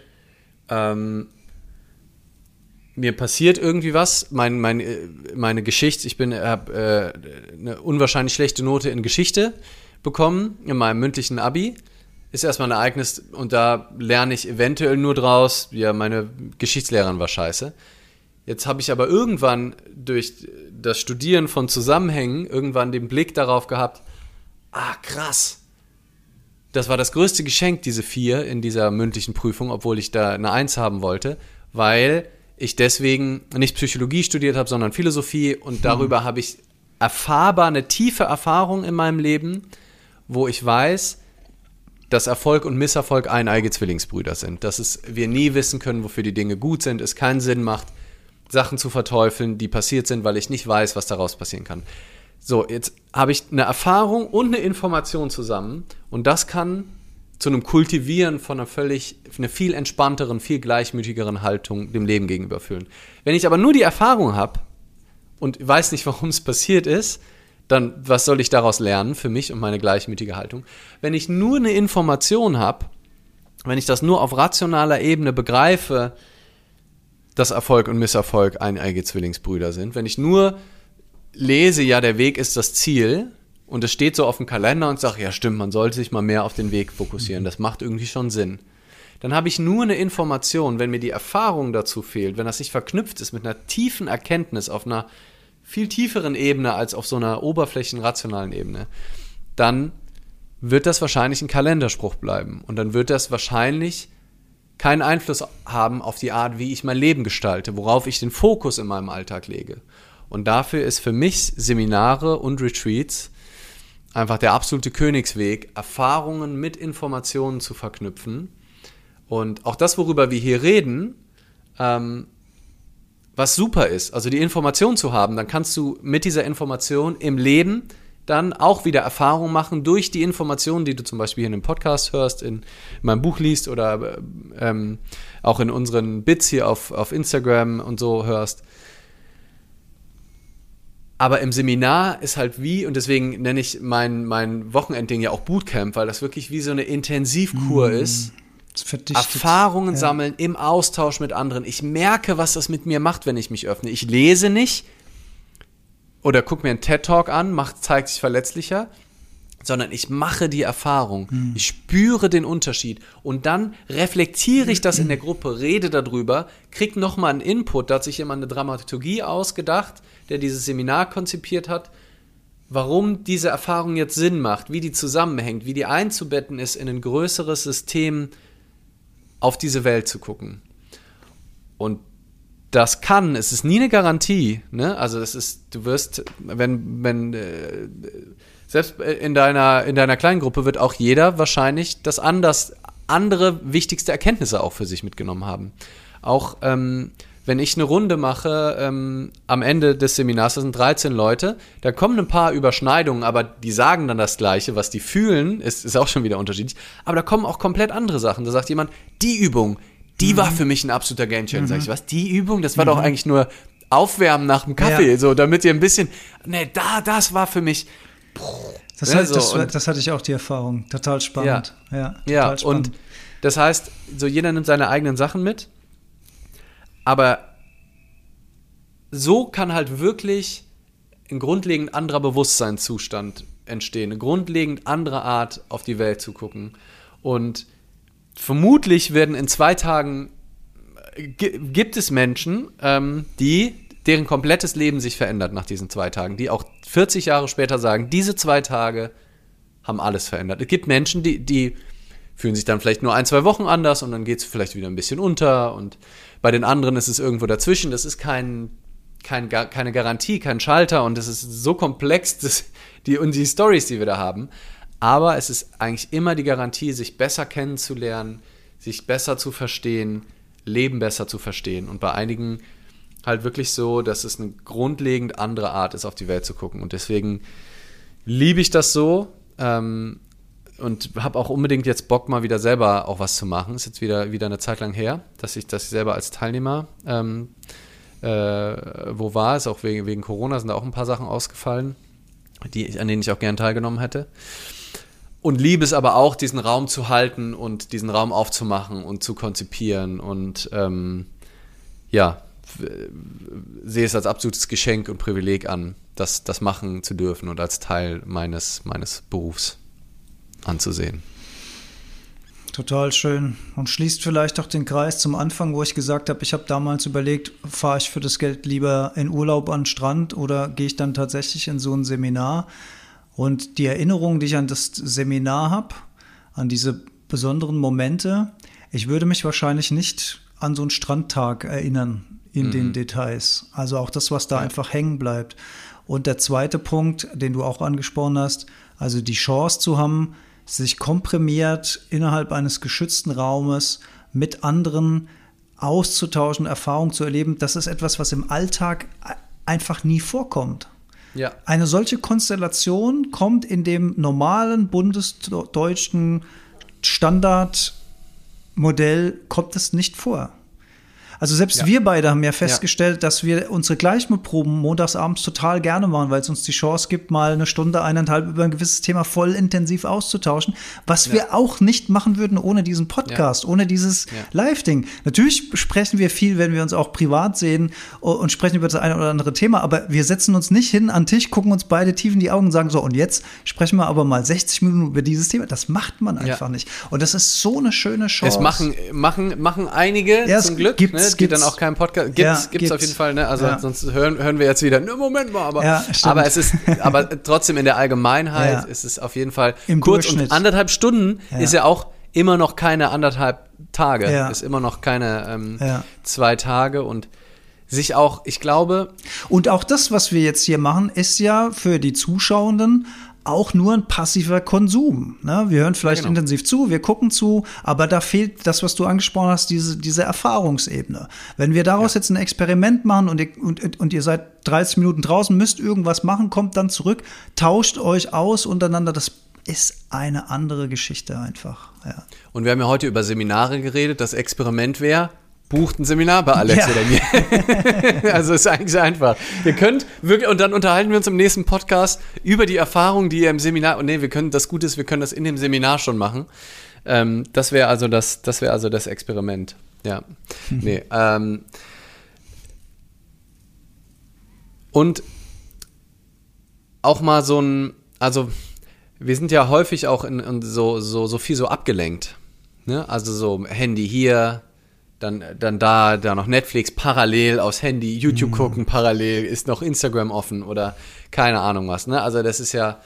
ähm, mir passiert irgendwie was, mein, mein, äh, meine Geschichte, ich habe äh, eine unwahrscheinlich schlechte Note in Geschichte bekommen in meinem mündlichen Abi. Ist erstmal ein Ereignis und da lerne ich eventuell nur draus, ja, meine Geschichtslehrerin war scheiße. Jetzt habe ich aber irgendwann durch das Studieren von Zusammenhängen irgendwann den Blick darauf gehabt, ah krass, das war das größte Geschenk, diese vier in dieser mündlichen Prüfung, obwohl ich da eine Eins haben wollte, weil ich deswegen nicht Psychologie studiert habe, sondern Philosophie und hm. darüber hm. habe ich erfahrbar eine tiefe Erfahrung in meinem Leben, wo ich weiß, dass Erfolg und Misserfolg eineige Zwillingsbrüder sind. Dass es, wir nie wissen können, wofür die Dinge gut sind, es keinen Sinn macht, Sachen zu verteufeln, die passiert sind, weil ich nicht weiß, was daraus passieren kann. So, jetzt habe ich eine Erfahrung und eine Information zusammen und das kann zu einem Kultivieren von einer völlig, einer viel entspannteren, viel gleichmütigeren Haltung dem Leben gegenüber führen. Wenn ich aber nur die Erfahrung habe und weiß nicht, warum es passiert ist, dann was soll ich daraus lernen für mich und meine gleichmütige Haltung? Wenn ich nur eine Information habe, wenn ich das nur auf rationaler Ebene begreife, dass Erfolg und Misserfolg eineige Zwillingsbrüder sind, wenn ich nur lese, ja, der Weg ist das Ziel und es steht so auf dem Kalender und sage, ja, stimmt, man sollte sich mal mehr auf den Weg fokussieren, das macht irgendwie schon Sinn. Dann habe ich nur eine Information, wenn mir die Erfahrung dazu fehlt, wenn das nicht verknüpft ist mit einer tiefen Erkenntnis auf einer viel tieferen Ebene als auf so einer oberflächenrationalen Ebene, dann wird das wahrscheinlich ein Kalenderspruch bleiben. Und dann wird das wahrscheinlich keinen Einfluss haben auf die Art, wie ich mein Leben gestalte, worauf ich den Fokus in meinem Alltag lege. Und dafür ist für mich Seminare und Retreats einfach der absolute Königsweg, Erfahrungen mit Informationen zu verknüpfen. Und auch das, worüber wir hier reden, ähm, was super ist, also die Information zu haben, dann kannst du mit dieser Information im Leben dann auch wieder Erfahrung machen durch die Informationen, die du zum Beispiel hier in dem Podcast hörst, in, in meinem Buch liest oder ähm, auch in unseren Bits hier auf, auf Instagram und so hörst. Aber im Seminar ist halt wie, und deswegen nenne ich mein, mein Wochenendding ja auch Bootcamp, weil das wirklich wie so eine Intensivkur mm. ist Erfahrungen ja. sammeln im Austausch mit anderen. Ich merke, was das mit mir macht, wenn ich mich öffne. Ich lese nicht oder gucke mir einen TED-Talk an, macht, zeigt sich verletzlicher, sondern ich mache die Erfahrung. Hm. Ich spüre den Unterschied und dann reflektiere ich das in der Gruppe, rede darüber, kriege nochmal einen Input. Da hat sich jemand eine Dramaturgie ausgedacht, der dieses Seminar konzipiert hat warum diese Erfahrung jetzt Sinn macht, wie die zusammenhängt, wie die einzubetten ist in ein größeres System auf diese Welt zu gucken. Und das kann, es ist nie eine Garantie, ne? Also das ist, du wirst, wenn, wenn, äh, selbst in deiner, in deiner kleinen Gruppe wird auch jeder wahrscheinlich das anders, andere wichtigste Erkenntnisse auch für sich mitgenommen haben. Auch ähm, wenn ich eine Runde mache ähm, am Ende des Seminars, das sind 13 Leute, da kommen ein paar Überschneidungen, aber die sagen dann das Gleiche, was die fühlen, ist, ist auch schon wieder unterschiedlich. Aber da kommen auch komplett andere Sachen. Da sagt jemand, die Übung, die mhm. war für mich ein absoluter Gamechanger. Mhm. Sag ich, was, die Übung? Das war mhm. doch eigentlich nur Aufwärmen nach dem Kaffee, ja. so, damit ihr ein bisschen, ne, da, das war für mich, das, ne, heißt, so, das, das, hatte ich auch die Erfahrung. Total spannend. Ja, ja, ja spannend. und das heißt, so jeder nimmt seine eigenen Sachen mit aber so kann halt wirklich ein grundlegend anderer Bewusstseinszustand entstehen, eine grundlegend andere Art auf die Welt zu gucken. Und vermutlich werden in zwei Tagen gibt es Menschen, ähm, die deren komplettes Leben sich verändert nach diesen zwei Tagen, die auch 40 Jahre später sagen, diese zwei Tage haben alles verändert. Es gibt Menschen, die, die fühlen sich dann vielleicht nur ein, zwei Wochen anders und dann geht es vielleicht wieder ein bisschen unter und bei den anderen ist es irgendwo dazwischen. Das ist kein, kein, keine Garantie, kein Schalter und das ist so komplex, das, die, und die Stories, die wir da haben. Aber es ist eigentlich immer die Garantie, sich besser kennenzulernen, sich besser zu verstehen, Leben besser zu verstehen. Und bei einigen halt wirklich so, dass es eine grundlegend andere Art ist, auf die Welt zu gucken. Und deswegen liebe ich das so ähm, und habe auch unbedingt jetzt Bock, mal wieder selber auch was zu machen. Ist jetzt wieder, wieder eine Zeit lang her, dass ich das selber als Teilnehmer ähm, äh, wo war es, auch wegen, wegen Corona sind da auch ein paar Sachen ausgefallen, die, an denen ich auch gern teilgenommen hätte. Und liebe es aber auch, diesen Raum zu halten und diesen Raum aufzumachen und zu konzipieren und ähm, ja, sehe es als absolutes Geschenk und Privileg an, das, das machen zu dürfen und als Teil meines, meines Berufs anzusehen. Total schön. Und schließt vielleicht auch den Kreis zum Anfang, wo ich gesagt habe, ich habe damals überlegt, fahre ich für das Geld lieber in Urlaub an den Strand oder gehe ich dann tatsächlich in so ein Seminar? Und die Erinnerung, die ich an das Seminar habe, an diese besonderen Momente, ich würde mich wahrscheinlich nicht an so einen Strandtag erinnern in mhm. den Details. Also auch das, was da ja. einfach hängen bleibt. Und der zweite Punkt, den du auch angesprochen hast, also die Chance zu haben, sich komprimiert innerhalb eines geschützten Raumes mit anderen auszutauschen, Erfahrungen zu erleben, das ist etwas, was im Alltag einfach nie vorkommt. Ja. Eine solche Konstellation kommt in dem normalen bundesdeutschen Standardmodell kommt es nicht vor. Also selbst ja. wir beide haben ja festgestellt, ja. dass wir unsere Gleichmutproben montagsabends total gerne machen, weil es uns die Chance gibt, mal eine Stunde, eineinhalb über ein gewisses Thema voll intensiv auszutauschen, was ja. wir auch nicht machen würden ohne diesen Podcast, ohne dieses Live-Ding. Natürlich sprechen wir viel, wenn wir uns auch privat sehen und sprechen über das eine oder andere Thema, aber wir setzen uns nicht hin an den Tisch, gucken uns beide tief in die Augen und sagen so, und jetzt sprechen wir aber mal 60 Minuten über dieses Thema. Das macht man einfach nicht. Und das ist so eine schöne Chance. Es machen, machen, machen einige zum Glück. Gibt's, es gibt dann auch keinen Podcast. Gibt's, ja, gibt's, gibt's auf jeden Fall, ne? Also ja. sonst hören, hören wir jetzt wieder, ne, Moment mal, aber, ja, aber es ist, aber trotzdem in der Allgemeinheit ist es auf jeden Fall Im kurz und anderthalb Stunden ist ja auch immer noch keine anderthalb Tage, ist immer noch keine ähm, zwei Tage und sich auch, ich glaube. Und auch das, was wir jetzt hier machen, ist ja für die Zuschauenden auch nur ein passiver Konsum. Ne? Wir hören vielleicht ja, genau. intensiv zu, wir gucken zu, aber da fehlt das, was du angesprochen hast, diese, diese Erfahrungsebene. Wenn wir daraus ja. jetzt ein Experiment machen und ihr, und, und ihr seid 30 Minuten draußen, müsst irgendwas machen, kommt dann zurück, tauscht euch aus untereinander, das ist eine andere Geschichte einfach. Ja. Und wir haben ja heute über Seminare geredet. Das Experiment wäre, bucht ein Seminar bei Alex ja. oder mir. also ist eigentlich einfach. Ihr könnt wirklich, und dann unterhalten wir uns im nächsten Podcast über die Erfahrungen, die ihr im Seminar, und nee, wir können, das Gute ist, wir können das in dem Seminar schon machen. Ähm, das wäre also das, das wäre also das Experiment. Ja. Mhm. Nee, ähm, und auch mal so ein, also wir sind ja häufig auch in, in so, so, so viel so abgelenkt. Ne? Also so Handy hier, dann, dann da, da noch Netflix parallel aufs Handy, YouTube mhm. gucken parallel, ist noch Instagram offen oder keine Ahnung was. Ne? Also das ist ja,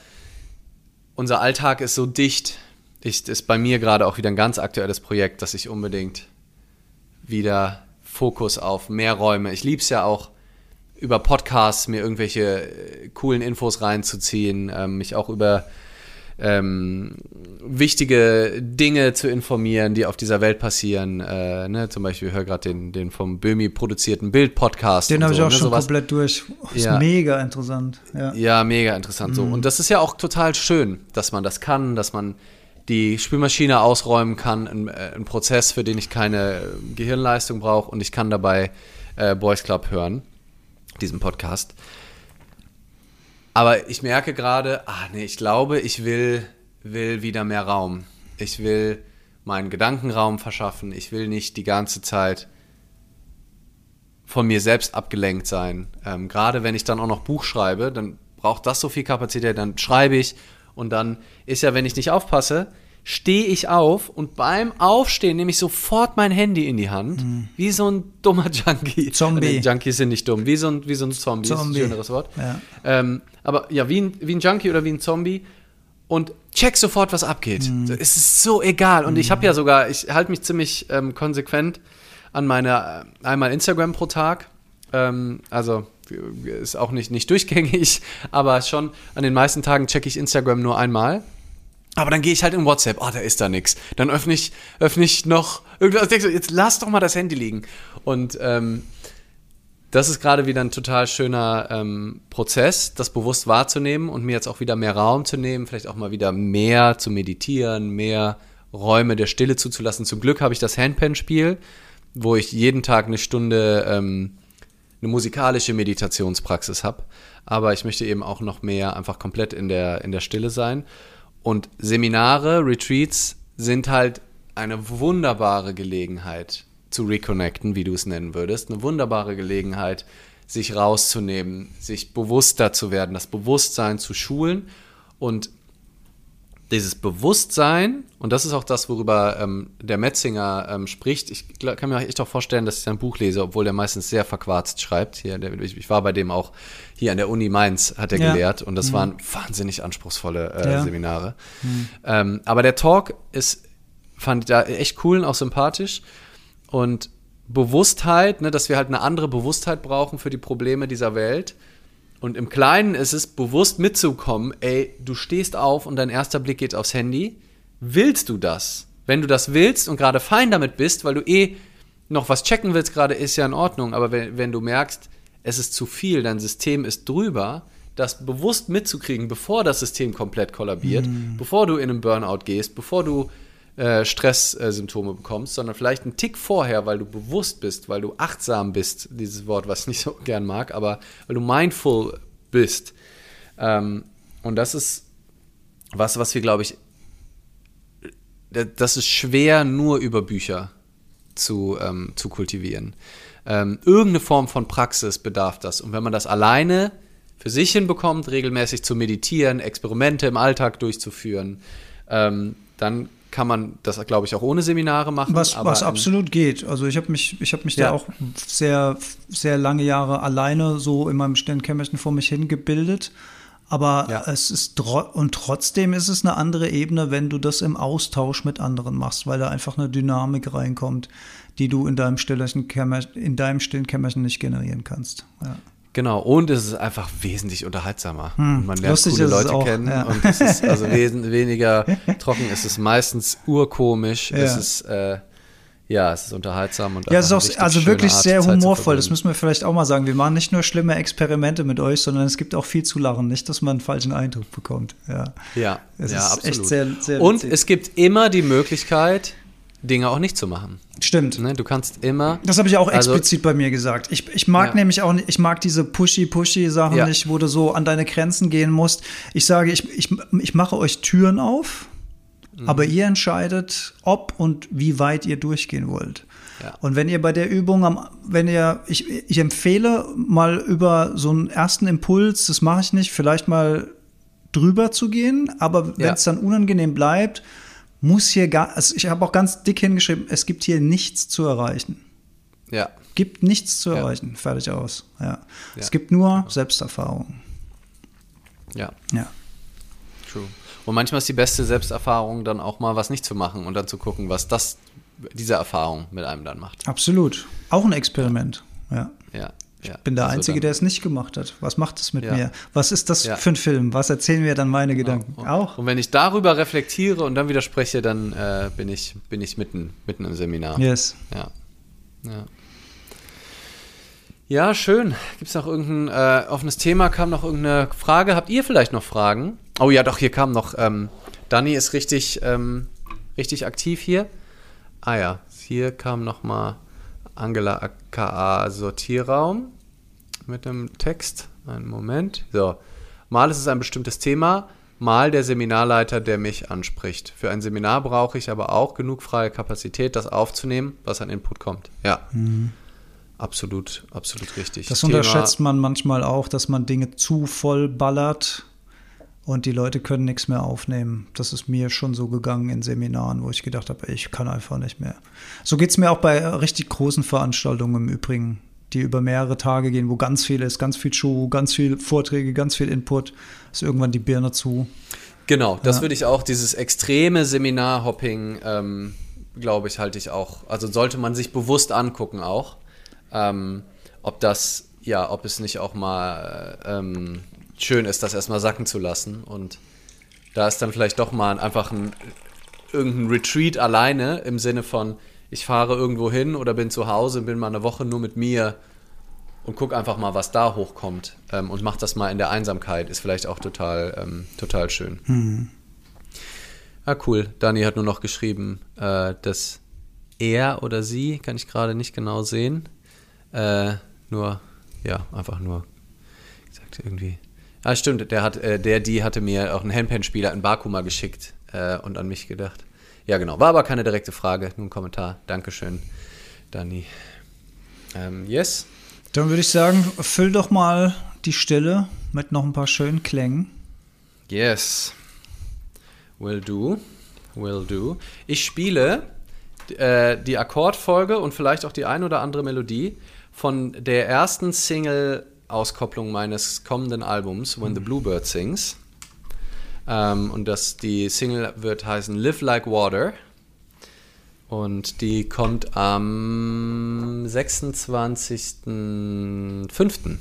unser Alltag ist so dicht. Ich, ist bei mir gerade auch wieder ein ganz aktuelles Projekt, dass ich unbedingt wieder Fokus auf mehr Räume. Ich liebe es ja auch, über Podcasts mir irgendwelche äh, coolen Infos reinzuziehen, ähm, mich auch über ähm, wichtige Dinge zu informieren, die auf dieser Welt passieren. Äh, ne? Zum Beispiel, ich höre gerade den, den vom Böhmi produzierten Bild-Podcast. Den habe so, ich auch ne? schon Sowas. komplett durch. Ist ja. mega interessant. Ja. ja, mega interessant. Mhm. So. Und das ist ja auch total schön, dass man das kann, dass man die Spülmaschine ausräumen kann, ein, äh, ein Prozess, für den ich keine Gehirnleistung brauche und ich kann dabei äh, Boys Club hören, diesen Podcast. Aber ich merke gerade, ah nee, ich glaube, ich will, will wieder mehr Raum. Ich will meinen Gedankenraum verschaffen. Ich will nicht die ganze Zeit von mir selbst abgelenkt sein. Ähm, gerade wenn ich dann auch noch Buch schreibe, dann braucht das so viel Kapazität, dann schreibe ich und dann ist ja, wenn ich nicht aufpasse, stehe ich auf und beim Aufstehen nehme ich sofort mein Handy in die Hand, mhm. wie so ein dummer Junkie. Zombie. Nee, Junkies sind nicht dumm, wie so ein, wie so ein Zombie, Zombie. ist ein schöneres Wort. Ja. Ähm, aber ja, wie ein, wie ein Junkie oder wie ein Zombie und check sofort, was abgeht. Mhm. Es ist so egal. Und mhm. ich habe ja sogar, ich halte mich ziemlich ähm, konsequent an meine äh, einmal Instagram pro Tag. Ähm, also ist auch nicht, nicht durchgängig, aber schon an den meisten Tagen checke ich Instagram nur einmal. Aber dann gehe ich halt in WhatsApp, oh, da ist da nichts. Dann öffne ich, öffne ich noch irgendwas. Jetzt lass doch mal das Handy liegen. Und ähm, das ist gerade wieder ein total schöner ähm, Prozess, das bewusst wahrzunehmen und mir jetzt auch wieder mehr Raum zu nehmen, vielleicht auch mal wieder mehr zu meditieren, mehr Räume der Stille zuzulassen. Zum Glück habe ich das Handpan-Spiel, wo ich jeden Tag eine Stunde ähm, eine musikalische Meditationspraxis habe. Aber ich möchte eben auch noch mehr einfach komplett in der, in der Stille sein. Und Seminare, Retreats sind halt eine wunderbare Gelegenheit zu reconnecten, wie du es nennen würdest. Eine wunderbare Gelegenheit, sich rauszunehmen, sich bewusster zu werden, das Bewusstsein zu schulen und dieses Bewusstsein, und das ist auch das, worüber ähm, der Metzinger ähm, spricht. Ich kann mir echt auch vorstellen, dass ich sein Buch lese, obwohl er meistens sehr verquarzt schreibt. Hier, der, ich, ich, war bei dem auch hier an der Uni Mainz, hat er ja. gelehrt, und das mhm. waren wahnsinnig anspruchsvolle äh, ja. Seminare. Mhm. Ähm, aber der Talk ist, fand ich da echt cool und auch sympathisch. Und Bewusstheit, ne, dass wir halt eine andere Bewusstheit brauchen für die Probleme dieser Welt und im Kleinen ist es bewusst mitzukommen, ey, du stehst auf und dein erster Blick geht aufs Handy. Willst du das? Wenn du das willst und gerade fein damit bist, weil du eh noch was checken willst, gerade ist ja in Ordnung. Aber wenn, wenn du merkst, es ist zu viel, dein System ist drüber, das bewusst mitzukriegen, bevor das System komplett kollabiert, mm. bevor du in einen Burnout gehst, bevor du äh, Stresssymptome bekommst, sondern vielleicht einen Tick vorher, weil du bewusst bist, weil du achtsam bist, dieses Wort, was ich nicht so gern mag, aber weil du mindful bist. Ähm, und das ist was, was wir, glaube ich, das ist schwer nur über Bücher zu, ähm, zu kultivieren. Ähm, irgendeine Form von Praxis bedarf das. Und wenn man das alleine für sich hinbekommt, regelmäßig zu meditieren, Experimente im Alltag durchzuführen, ähm, dann kann man das, glaube ich, auch ohne Seminare machen. Was, was absolut geht. Also ich habe mich, ich habe mich ja. da auch sehr, sehr lange Jahre alleine so in meinem stillen Kämmerchen vor mich hingebildet. Aber ja. es ist und trotzdem ist es eine andere Ebene, wenn du das im Austausch mit anderen machst, weil da einfach eine Dynamik reinkommt, die du in deinem stillen Kämmerchen, in deinem stillen Kämmerchen nicht generieren kannst. Ja. Genau, und es ist einfach wesentlich unterhaltsamer. Hm, man lernt coole Leute auch, kennen ja. und es ist also weniger trocken, es ist meistens urkomisch, ja. es ist äh, ja, es ist unterhaltsam und ja, es ist auch also wirklich Art, sehr humorvoll. Das müssen wir vielleicht auch mal sagen. Wir machen nicht nur schlimme Experimente mit euch, sondern es gibt auch viel zu lachen. Nicht, dass man einen falschen Eindruck bekommt. Ja, ja, es ja absolut. Sehr, sehr und es gibt immer die Möglichkeit, Dinge auch nicht zu machen. Stimmt. Ne, du kannst immer. Das habe ich auch also explizit bei mir gesagt. Ich, ich mag ja. nämlich auch nicht, ich mag diese pushy-pushy-Sachen ja. nicht, wo du so an deine Grenzen gehen musst. Ich sage, ich, ich, ich mache euch Türen auf, mhm. aber ihr entscheidet, ob und wie weit ihr durchgehen wollt. Ja. Und wenn ihr bei der Übung, wenn ihr, ich, ich empfehle mal über so einen ersten Impuls, das mache ich nicht, vielleicht mal drüber zu gehen, aber wenn es dann unangenehm bleibt, muss hier gar, also ich habe auch ganz dick hingeschrieben, es gibt hier nichts zu erreichen. Ja. Gibt nichts zu erreichen. Ja. Fertig aus. Ja. ja. Es gibt nur Selbsterfahrung. Ja. Ja. True. Und manchmal ist die beste Selbsterfahrung dann auch mal was nicht zu machen und dann zu gucken, was das, diese Erfahrung mit einem dann macht. Absolut. Auch ein Experiment. Ja. Ja. Ich ja, bin der also Einzige, der es nicht gemacht hat. Was macht es mit ja. mir? Was ist das ja. für ein Film? Was erzählen mir dann meine Gedanken? Und, auch. Und wenn ich darüber reflektiere und dann widerspreche, dann äh, bin, ich, bin ich mitten, mitten im Seminar. Yes. Ja. Ja, ja schön. Gibt es noch irgendein äh, offenes Thema? Kam noch irgendeine Frage? Habt ihr vielleicht noch Fragen? Oh ja, doch, hier kam noch. Ähm, Dani ist richtig, ähm, richtig aktiv hier. Ah ja, hier kam noch mal Angela aka Sortierraum mit dem Text. Einen Moment. So. Mal ist es ein bestimmtes Thema, mal der Seminarleiter, der mich anspricht. Für ein Seminar brauche ich aber auch genug freie Kapazität, das aufzunehmen, was an Input kommt. Ja. Mhm. Absolut, absolut richtig. Das Thema, unterschätzt man manchmal auch, dass man Dinge zu voll ballert und die Leute können nichts mehr aufnehmen. Das ist mir schon so gegangen in Seminaren, wo ich gedacht habe, ich kann einfach nicht mehr. So geht es mir auch bei richtig großen Veranstaltungen im Übrigen, die über mehrere Tage gehen, wo ganz viel ist, ganz viel Show, ganz viel Vorträge, ganz viel Input, ist irgendwann die Birne zu. Genau, das ja. würde ich auch, dieses extreme Seminarhopping, ähm, glaube ich, halte ich auch. Also sollte man sich bewusst angucken auch, ähm, ob das, ja, ob es nicht auch mal ähm, schön ist, das erstmal sacken zu lassen. Und da ist dann vielleicht doch mal einfach ein irgendein Retreat alleine im Sinne von, ich fahre irgendwo hin oder bin zu Hause, bin mal eine Woche nur mit mir und guck einfach mal, was da hochkommt ähm, und mach das mal in der Einsamkeit, ist vielleicht auch total, ähm, total schön. Mhm. Ah, cool. Dani hat nur noch geschrieben, äh, dass er oder sie, kann ich gerade nicht genau sehen, äh, nur, ja, einfach nur gesagt irgendwie. Ah, stimmt, der hat, äh, der, die hatte mir auch einen Handpan-Spieler in Baku mal geschickt äh, und an mich gedacht. Ja, genau. War aber keine direkte Frage, nur ein Kommentar. Dankeschön, Dani. Ähm, yes. Dann würde ich sagen, füll doch mal die Stille mit noch ein paar schönen Klängen. Yes. Will do. Will do. Ich spiele äh, die Akkordfolge und vielleicht auch die ein oder andere Melodie von der ersten Single-Auskopplung meines kommenden Albums, When the Bluebird Sings. Ähm, und das, die Single wird heißen Live Like Water. Und die kommt am 26.05.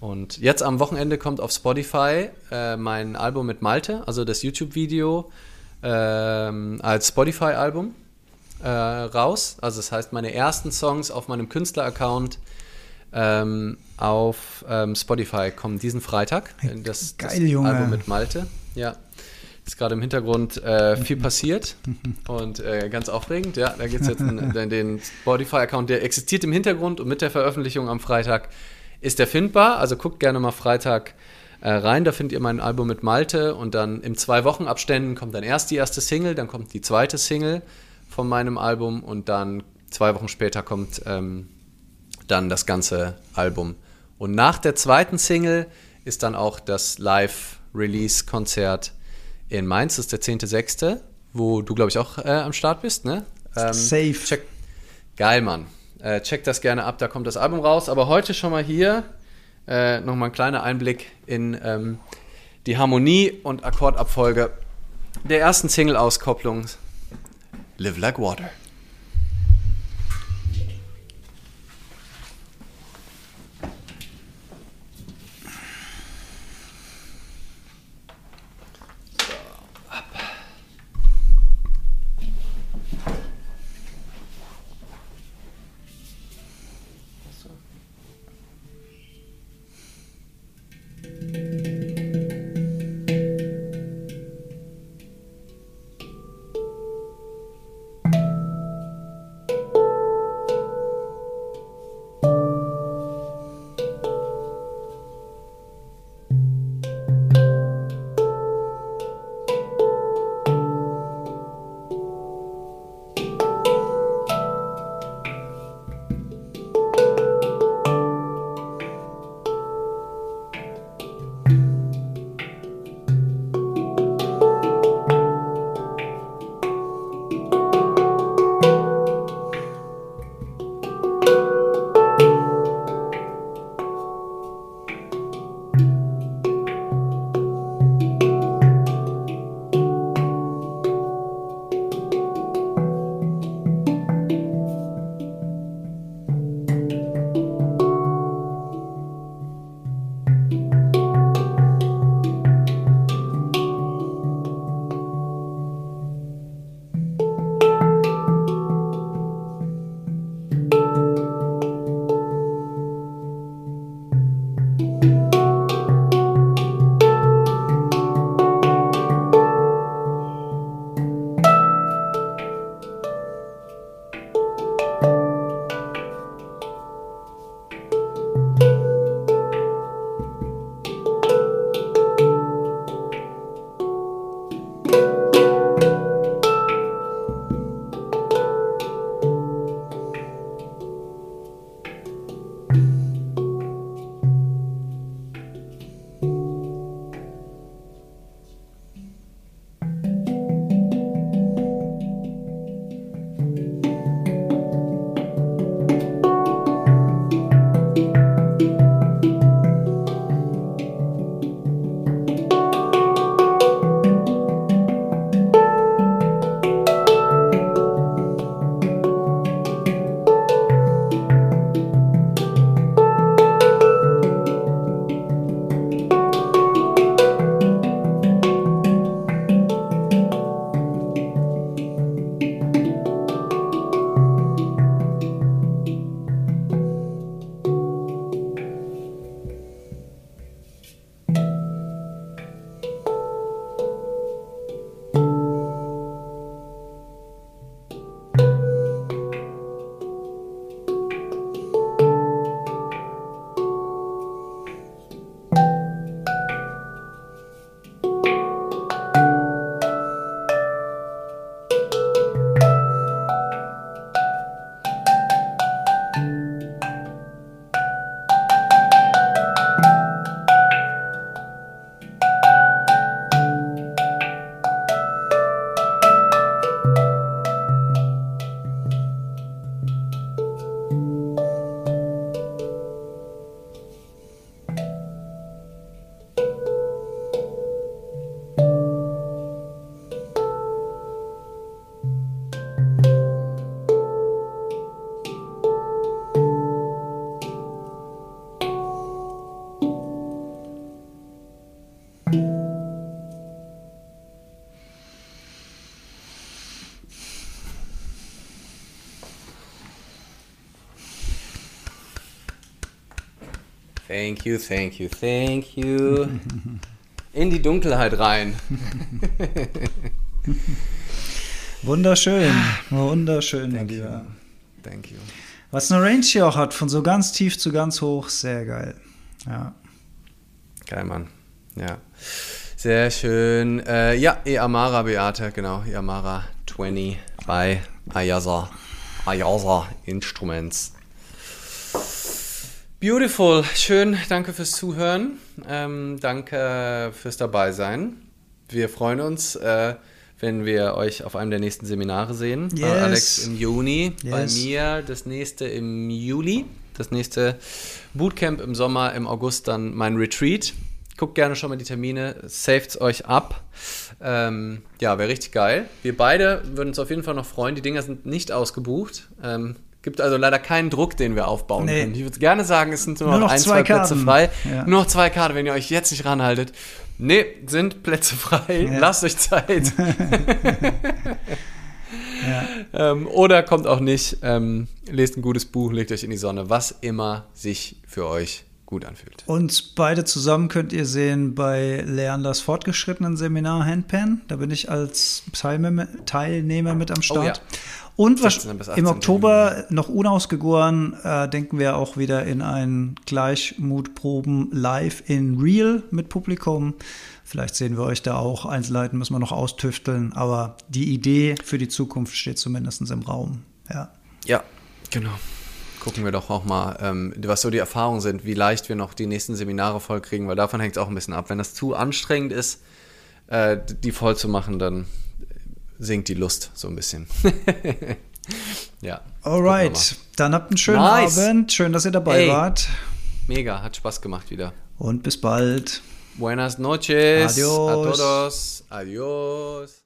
Und jetzt am Wochenende kommt auf Spotify äh, mein Album mit Malte, also das YouTube-Video äh, als Spotify-Album äh, raus. Also das heißt, meine ersten Songs auf meinem Künstler-Account ähm, auf ähm, Spotify kommen diesen Freitag. Das, Geil, das. Album mit Malte. Ja. Ist gerade im Hintergrund äh, viel passiert und äh, ganz aufregend. Ja, da gibt es jetzt einen, den Spotify-Account, der existiert im Hintergrund und mit der Veröffentlichung am Freitag ist der findbar. Also guckt gerne mal Freitag äh, rein. Da findet ihr mein Album mit Malte und dann im zwei Wochen Abständen kommt dann erst die erste Single, dann kommt die zweite Single von meinem Album und dann zwei Wochen später kommt ähm, dann das ganze Album. Und nach der zweiten Single ist dann auch das Live-Release-Konzert in Mainz, das ist der 10.6., wo du, glaube ich, auch äh, am Start bist, ne? Ähm, Safe. Check. Geil, Mann. Äh, check das gerne ab, da kommt das Album raus. Aber heute schon mal hier äh, nochmal ein kleiner Einblick in ähm, die Harmonie und Akkordabfolge der ersten Single-Auskopplung Live Like Water. Thank you, thank you, thank you. In die Dunkelheit rein. Wunderschön, wunderschön, Thank lieber. you. Thank you. Was eine Range hier auch hat, von so ganz tief zu ganz hoch, sehr geil. Ja. Geil, Mann. Ja. Sehr schön. Äh, ja, Eamara Beate, genau. Eamara 20 bei Ayasa. Ayasa Instruments. Beautiful. Schön. Danke fürs Zuhören. Ähm, danke fürs Dabeisein. Wir freuen uns, äh, wenn wir euch auf einem der nächsten Seminare sehen. Bei Yes. Alex im Juni, bei Yes. mir das nächste im Juli, das nächste Bootcamp im Sommer, im August dann mein Retreat. Guckt gerne schon mal die Termine, savet's euch ab. Ähm, ja, wäre richtig geil. Wir beide würden uns auf jeden Fall noch freuen. Die Dinger sind nicht ausgebucht. Ähm, gibt also leider keinen Druck, den wir aufbauen Nee. können. Ich würde gerne sagen, es sind nur, Nur noch ein, zwei zwei Plätze Karten. frei. Ja. Nur noch zwei Karten, wenn ihr euch jetzt nicht ranhaltet. Nee, sind Plätze frei. Ja. Lasst euch Zeit. Ja. ähm, oder kommt auch nicht. Ähm, lest ein gutes Buch, legt euch in die Sonne. Was immer sich für euch gut anfühlt. Uns beide zusammen könnt ihr sehen bei Leanders fortgeschrittenen Seminar Handpan. Da bin ich als Teilnehmer mit am Start. ja. Und was 16. bis im 18. Oktober noch unausgegoren, äh, denken wir auch wieder in ein Gleichmutproben live in Real mit Publikum. Vielleicht sehen wir euch da auch. Einzelheiten müssen wir noch austüfteln, aber die Idee für die Zukunft steht zumindest im Raum. Ja. Ja, genau. Gucken wir doch auch mal, ähm, was so die Erfahrungen sind, wie leicht wir noch die nächsten Seminare vollkriegen, weil davon hängt es auch ein bisschen ab. Wenn das zu anstrengend ist, äh, die voll zu machen, dann sinkt die Lust so ein bisschen. ja. Alright, dann habt einen schönen Nice. Abend. Schön, dass ihr dabei Ey. wart. Mega, hat Spaß gemacht wieder. Und bis bald. Buenas noches. Adios. A todos. Adios.